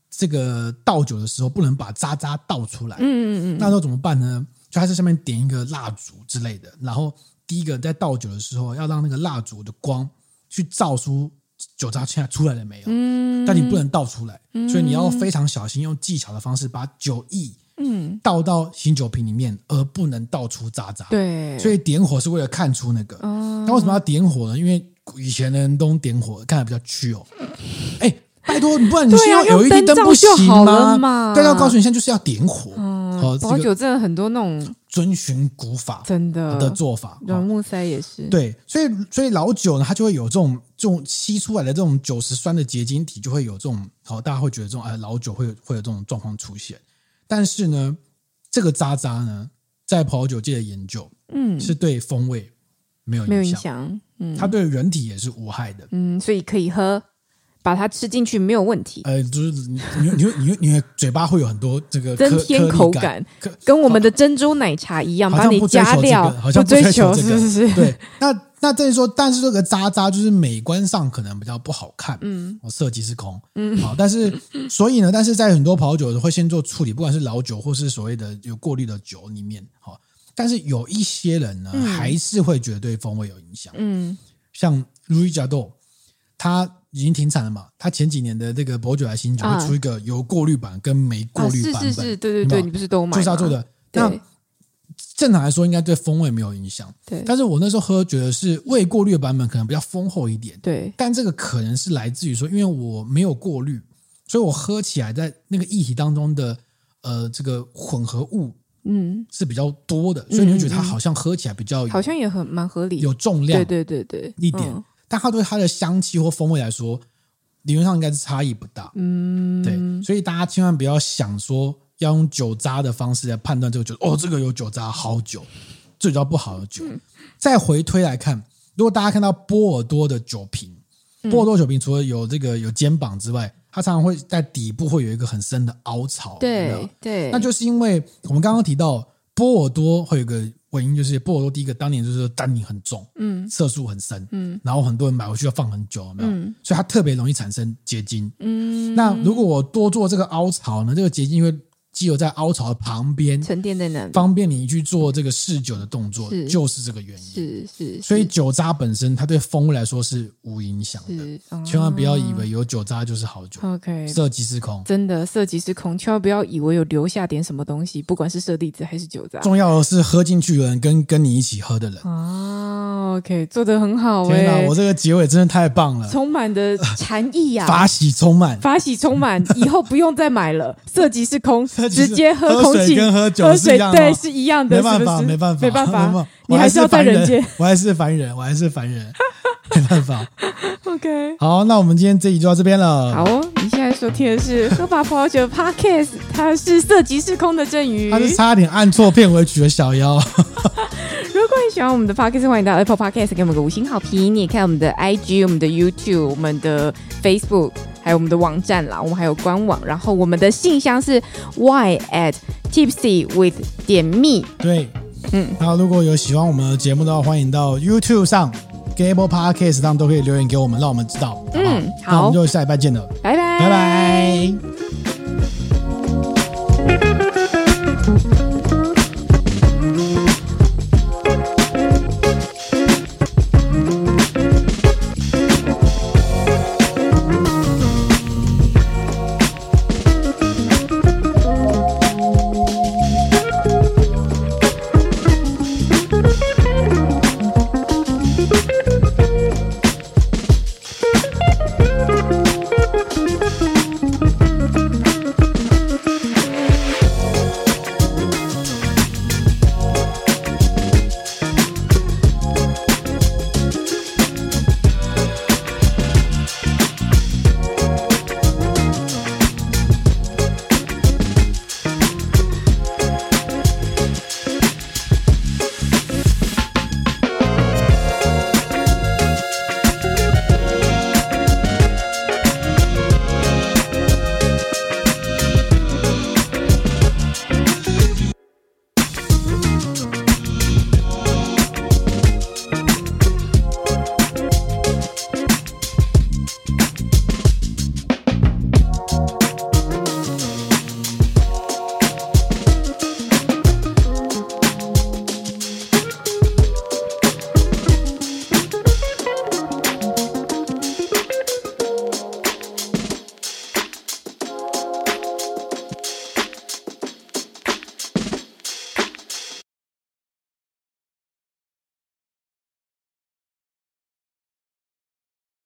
Speaker 2: 这个倒酒的时候不能把渣渣倒出来。
Speaker 1: 嗯嗯嗯，
Speaker 2: 那时候怎么办呢？就在这上面点一个蜡烛之类的，然后。第一个在倒酒的时候，要让那个蜡烛的光去照出酒渣现在出来了没有？
Speaker 1: 嗯，
Speaker 2: 但你不能倒出来，
Speaker 1: 嗯、
Speaker 2: 所以你要非常小心，用技巧的方式把酒液
Speaker 1: 嗯
Speaker 2: 倒到醒酒瓶里面，而不能倒出渣渣。
Speaker 1: 对，
Speaker 2: 所以点火是为了看出那个。
Speaker 1: 嗯、
Speaker 2: 那为什么要点火呢？因为以前的人都点火，看起来比较屈哦。哎，拜托，不然你需要 LED 灯不行吗？对，要告诉你，现在就是要点火。
Speaker 1: 嗯，保酒真的很多那种
Speaker 2: 遵循古法
Speaker 1: 真的。
Speaker 2: 的做法，
Speaker 1: 软木塞也是。
Speaker 2: 对，所以所以老酒呢，它就会有这种这种吸出来的这种酒石酸的结晶体，就会有这种好，大家会觉得这种哎老酒会有会有这种状况出现。但是呢，这个渣渣呢，在葡萄酒界的研究，
Speaker 1: 嗯，
Speaker 2: 是对风味没有
Speaker 1: 没有影响，嗯，
Speaker 2: 它对人体也是无害的，
Speaker 1: 嗯，所以可以喝，把它吃进去没有问题。
Speaker 2: 呃，就是你你你你嘴巴会有很多这个
Speaker 1: 增添口感，跟我们的珍珠奶茶一样，把你加料，
Speaker 2: 好像不追求这个，
Speaker 1: 是是是。
Speaker 2: 对。那那等于说，但是这个渣渣就是美观上可能比较不好看，
Speaker 1: 嗯，
Speaker 2: 色即是空，嗯，好，但是所以呢，但是在很多葡萄酒会先做处理，不管是老酒或是所谓的有过滤的酒里面，好，但是有一些人呢，嗯、还是会觉得对风味有影响，
Speaker 1: 嗯，
Speaker 2: 像路易加豆，他。已经停产了嘛？他前几年的这个伯爵来新酒会出一个有过滤版跟没过滤版本，
Speaker 1: 啊、是是是，对对对，有有你不是都买？
Speaker 2: 就是他做的。
Speaker 1: 对
Speaker 2: 那正常来说，应该对风味没有影响。
Speaker 1: 对，
Speaker 2: 但是我那时候喝，觉得是未过滤的版本可能比较丰厚一点。
Speaker 1: 对，
Speaker 2: 但这个可能是来自于说，因为我没有过滤，所以我喝起来在那个液体当中的呃这个混合物嗯是比较多的，嗯、所以你会觉得它好像喝起来比较
Speaker 1: 好像也很蛮合理，
Speaker 2: 有重量。
Speaker 1: 对对对对，
Speaker 2: 一点。嗯但它对它的香气或风味来说，理论上应该是差异不大。
Speaker 1: 嗯，
Speaker 2: 对，所以大家千万不要想说要用酒渣的方式来判断这个酒，哦，这个有酒渣，好酒，这叫不好的酒。嗯、再回推来看，如果大家看到波尔多的酒瓶，波尔多酒瓶除了有这个有肩膀之外，它常常会在底部会有一个很深的凹槽。对
Speaker 1: 对，
Speaker 2: 那就是因为我们刚刚提到波尔多会有个。原因就是波尔多第一个当年就是单宁很重，嗯，色素很深，嗯，然后很多人买回去要放很久，有没有？嗯，所以它特别容易产生结晶，嗯。那如果我多做这个凹槽呢？这个结晶因为。机油在凹槽的旁边
Speaker 1: 沉淀在那里，
Speaker 2: 方便你去做这个试酒的动作，是就是这个原因。
Speaker 1: 是是，是，
Speaker 2: 所以酒渣本身它对风味来说是无影响的，哦、千万不要以为有酒渣就是好酒。
Speaker 1: OK，
Speaker 2: 色即是空，
Speaker 1: 真的色即是空，千万不要以为有留下点什么东西，不管是舍利子还是酒渣。
Speaker 2: 重要的是喝进去的人跟跟你一起喝的人。
Speaker 1: 哦，OK，做的很好，欸。
Speaker 2: 天哪，我这个结尾真的太棒了，
Speaker 1: 充满的禅意呀，
Speaker 2: 法喜充满，
Speaker 1: 法喜充满，以后不用再买了，色即是空，直接喝。
Speaker 2: 喝水跟喝酒是一样的，
Speaker 1: 对，是一样的。
Speaker 2: 没办法，没办法，
Speaker 1: 没办法，你还是要在人间。
Speaker 2: 我还是凡人，我还是凡人，没办法。
Speaker 1: OK，
Speaker 2: 好，那我们今天这集就到这边了。
Speaker 1: 好哦，你现在收听的是《喝吧葡萄酒》Podcast，他是色即是空的镇宇，
Speaker 2: 他是差点按错片尾曲的小妖。
Speaker 1: 如果你喜欢我们的 Podcast，欢迎到 Apple Podcast 给我们个五星好评。你也看我们的 IG、我们的 YouTube、我们的 Facebook。还有我们的网站啦，我们还有官网，然后我们的信箱是 y at tipsy with 点 me。
Speaker 2: 对，嗯，然后如果有喜欢我们的节目的话，欢迎到 YouTube 上、Apple Podcast 上都可以留言给我们，让我们知道。嗯，
Speaker 1: 好，
Speaker 2: 那我们就下礼拜见了，
Speaker 1: 拜拜，
Speaker 2: 拜拜。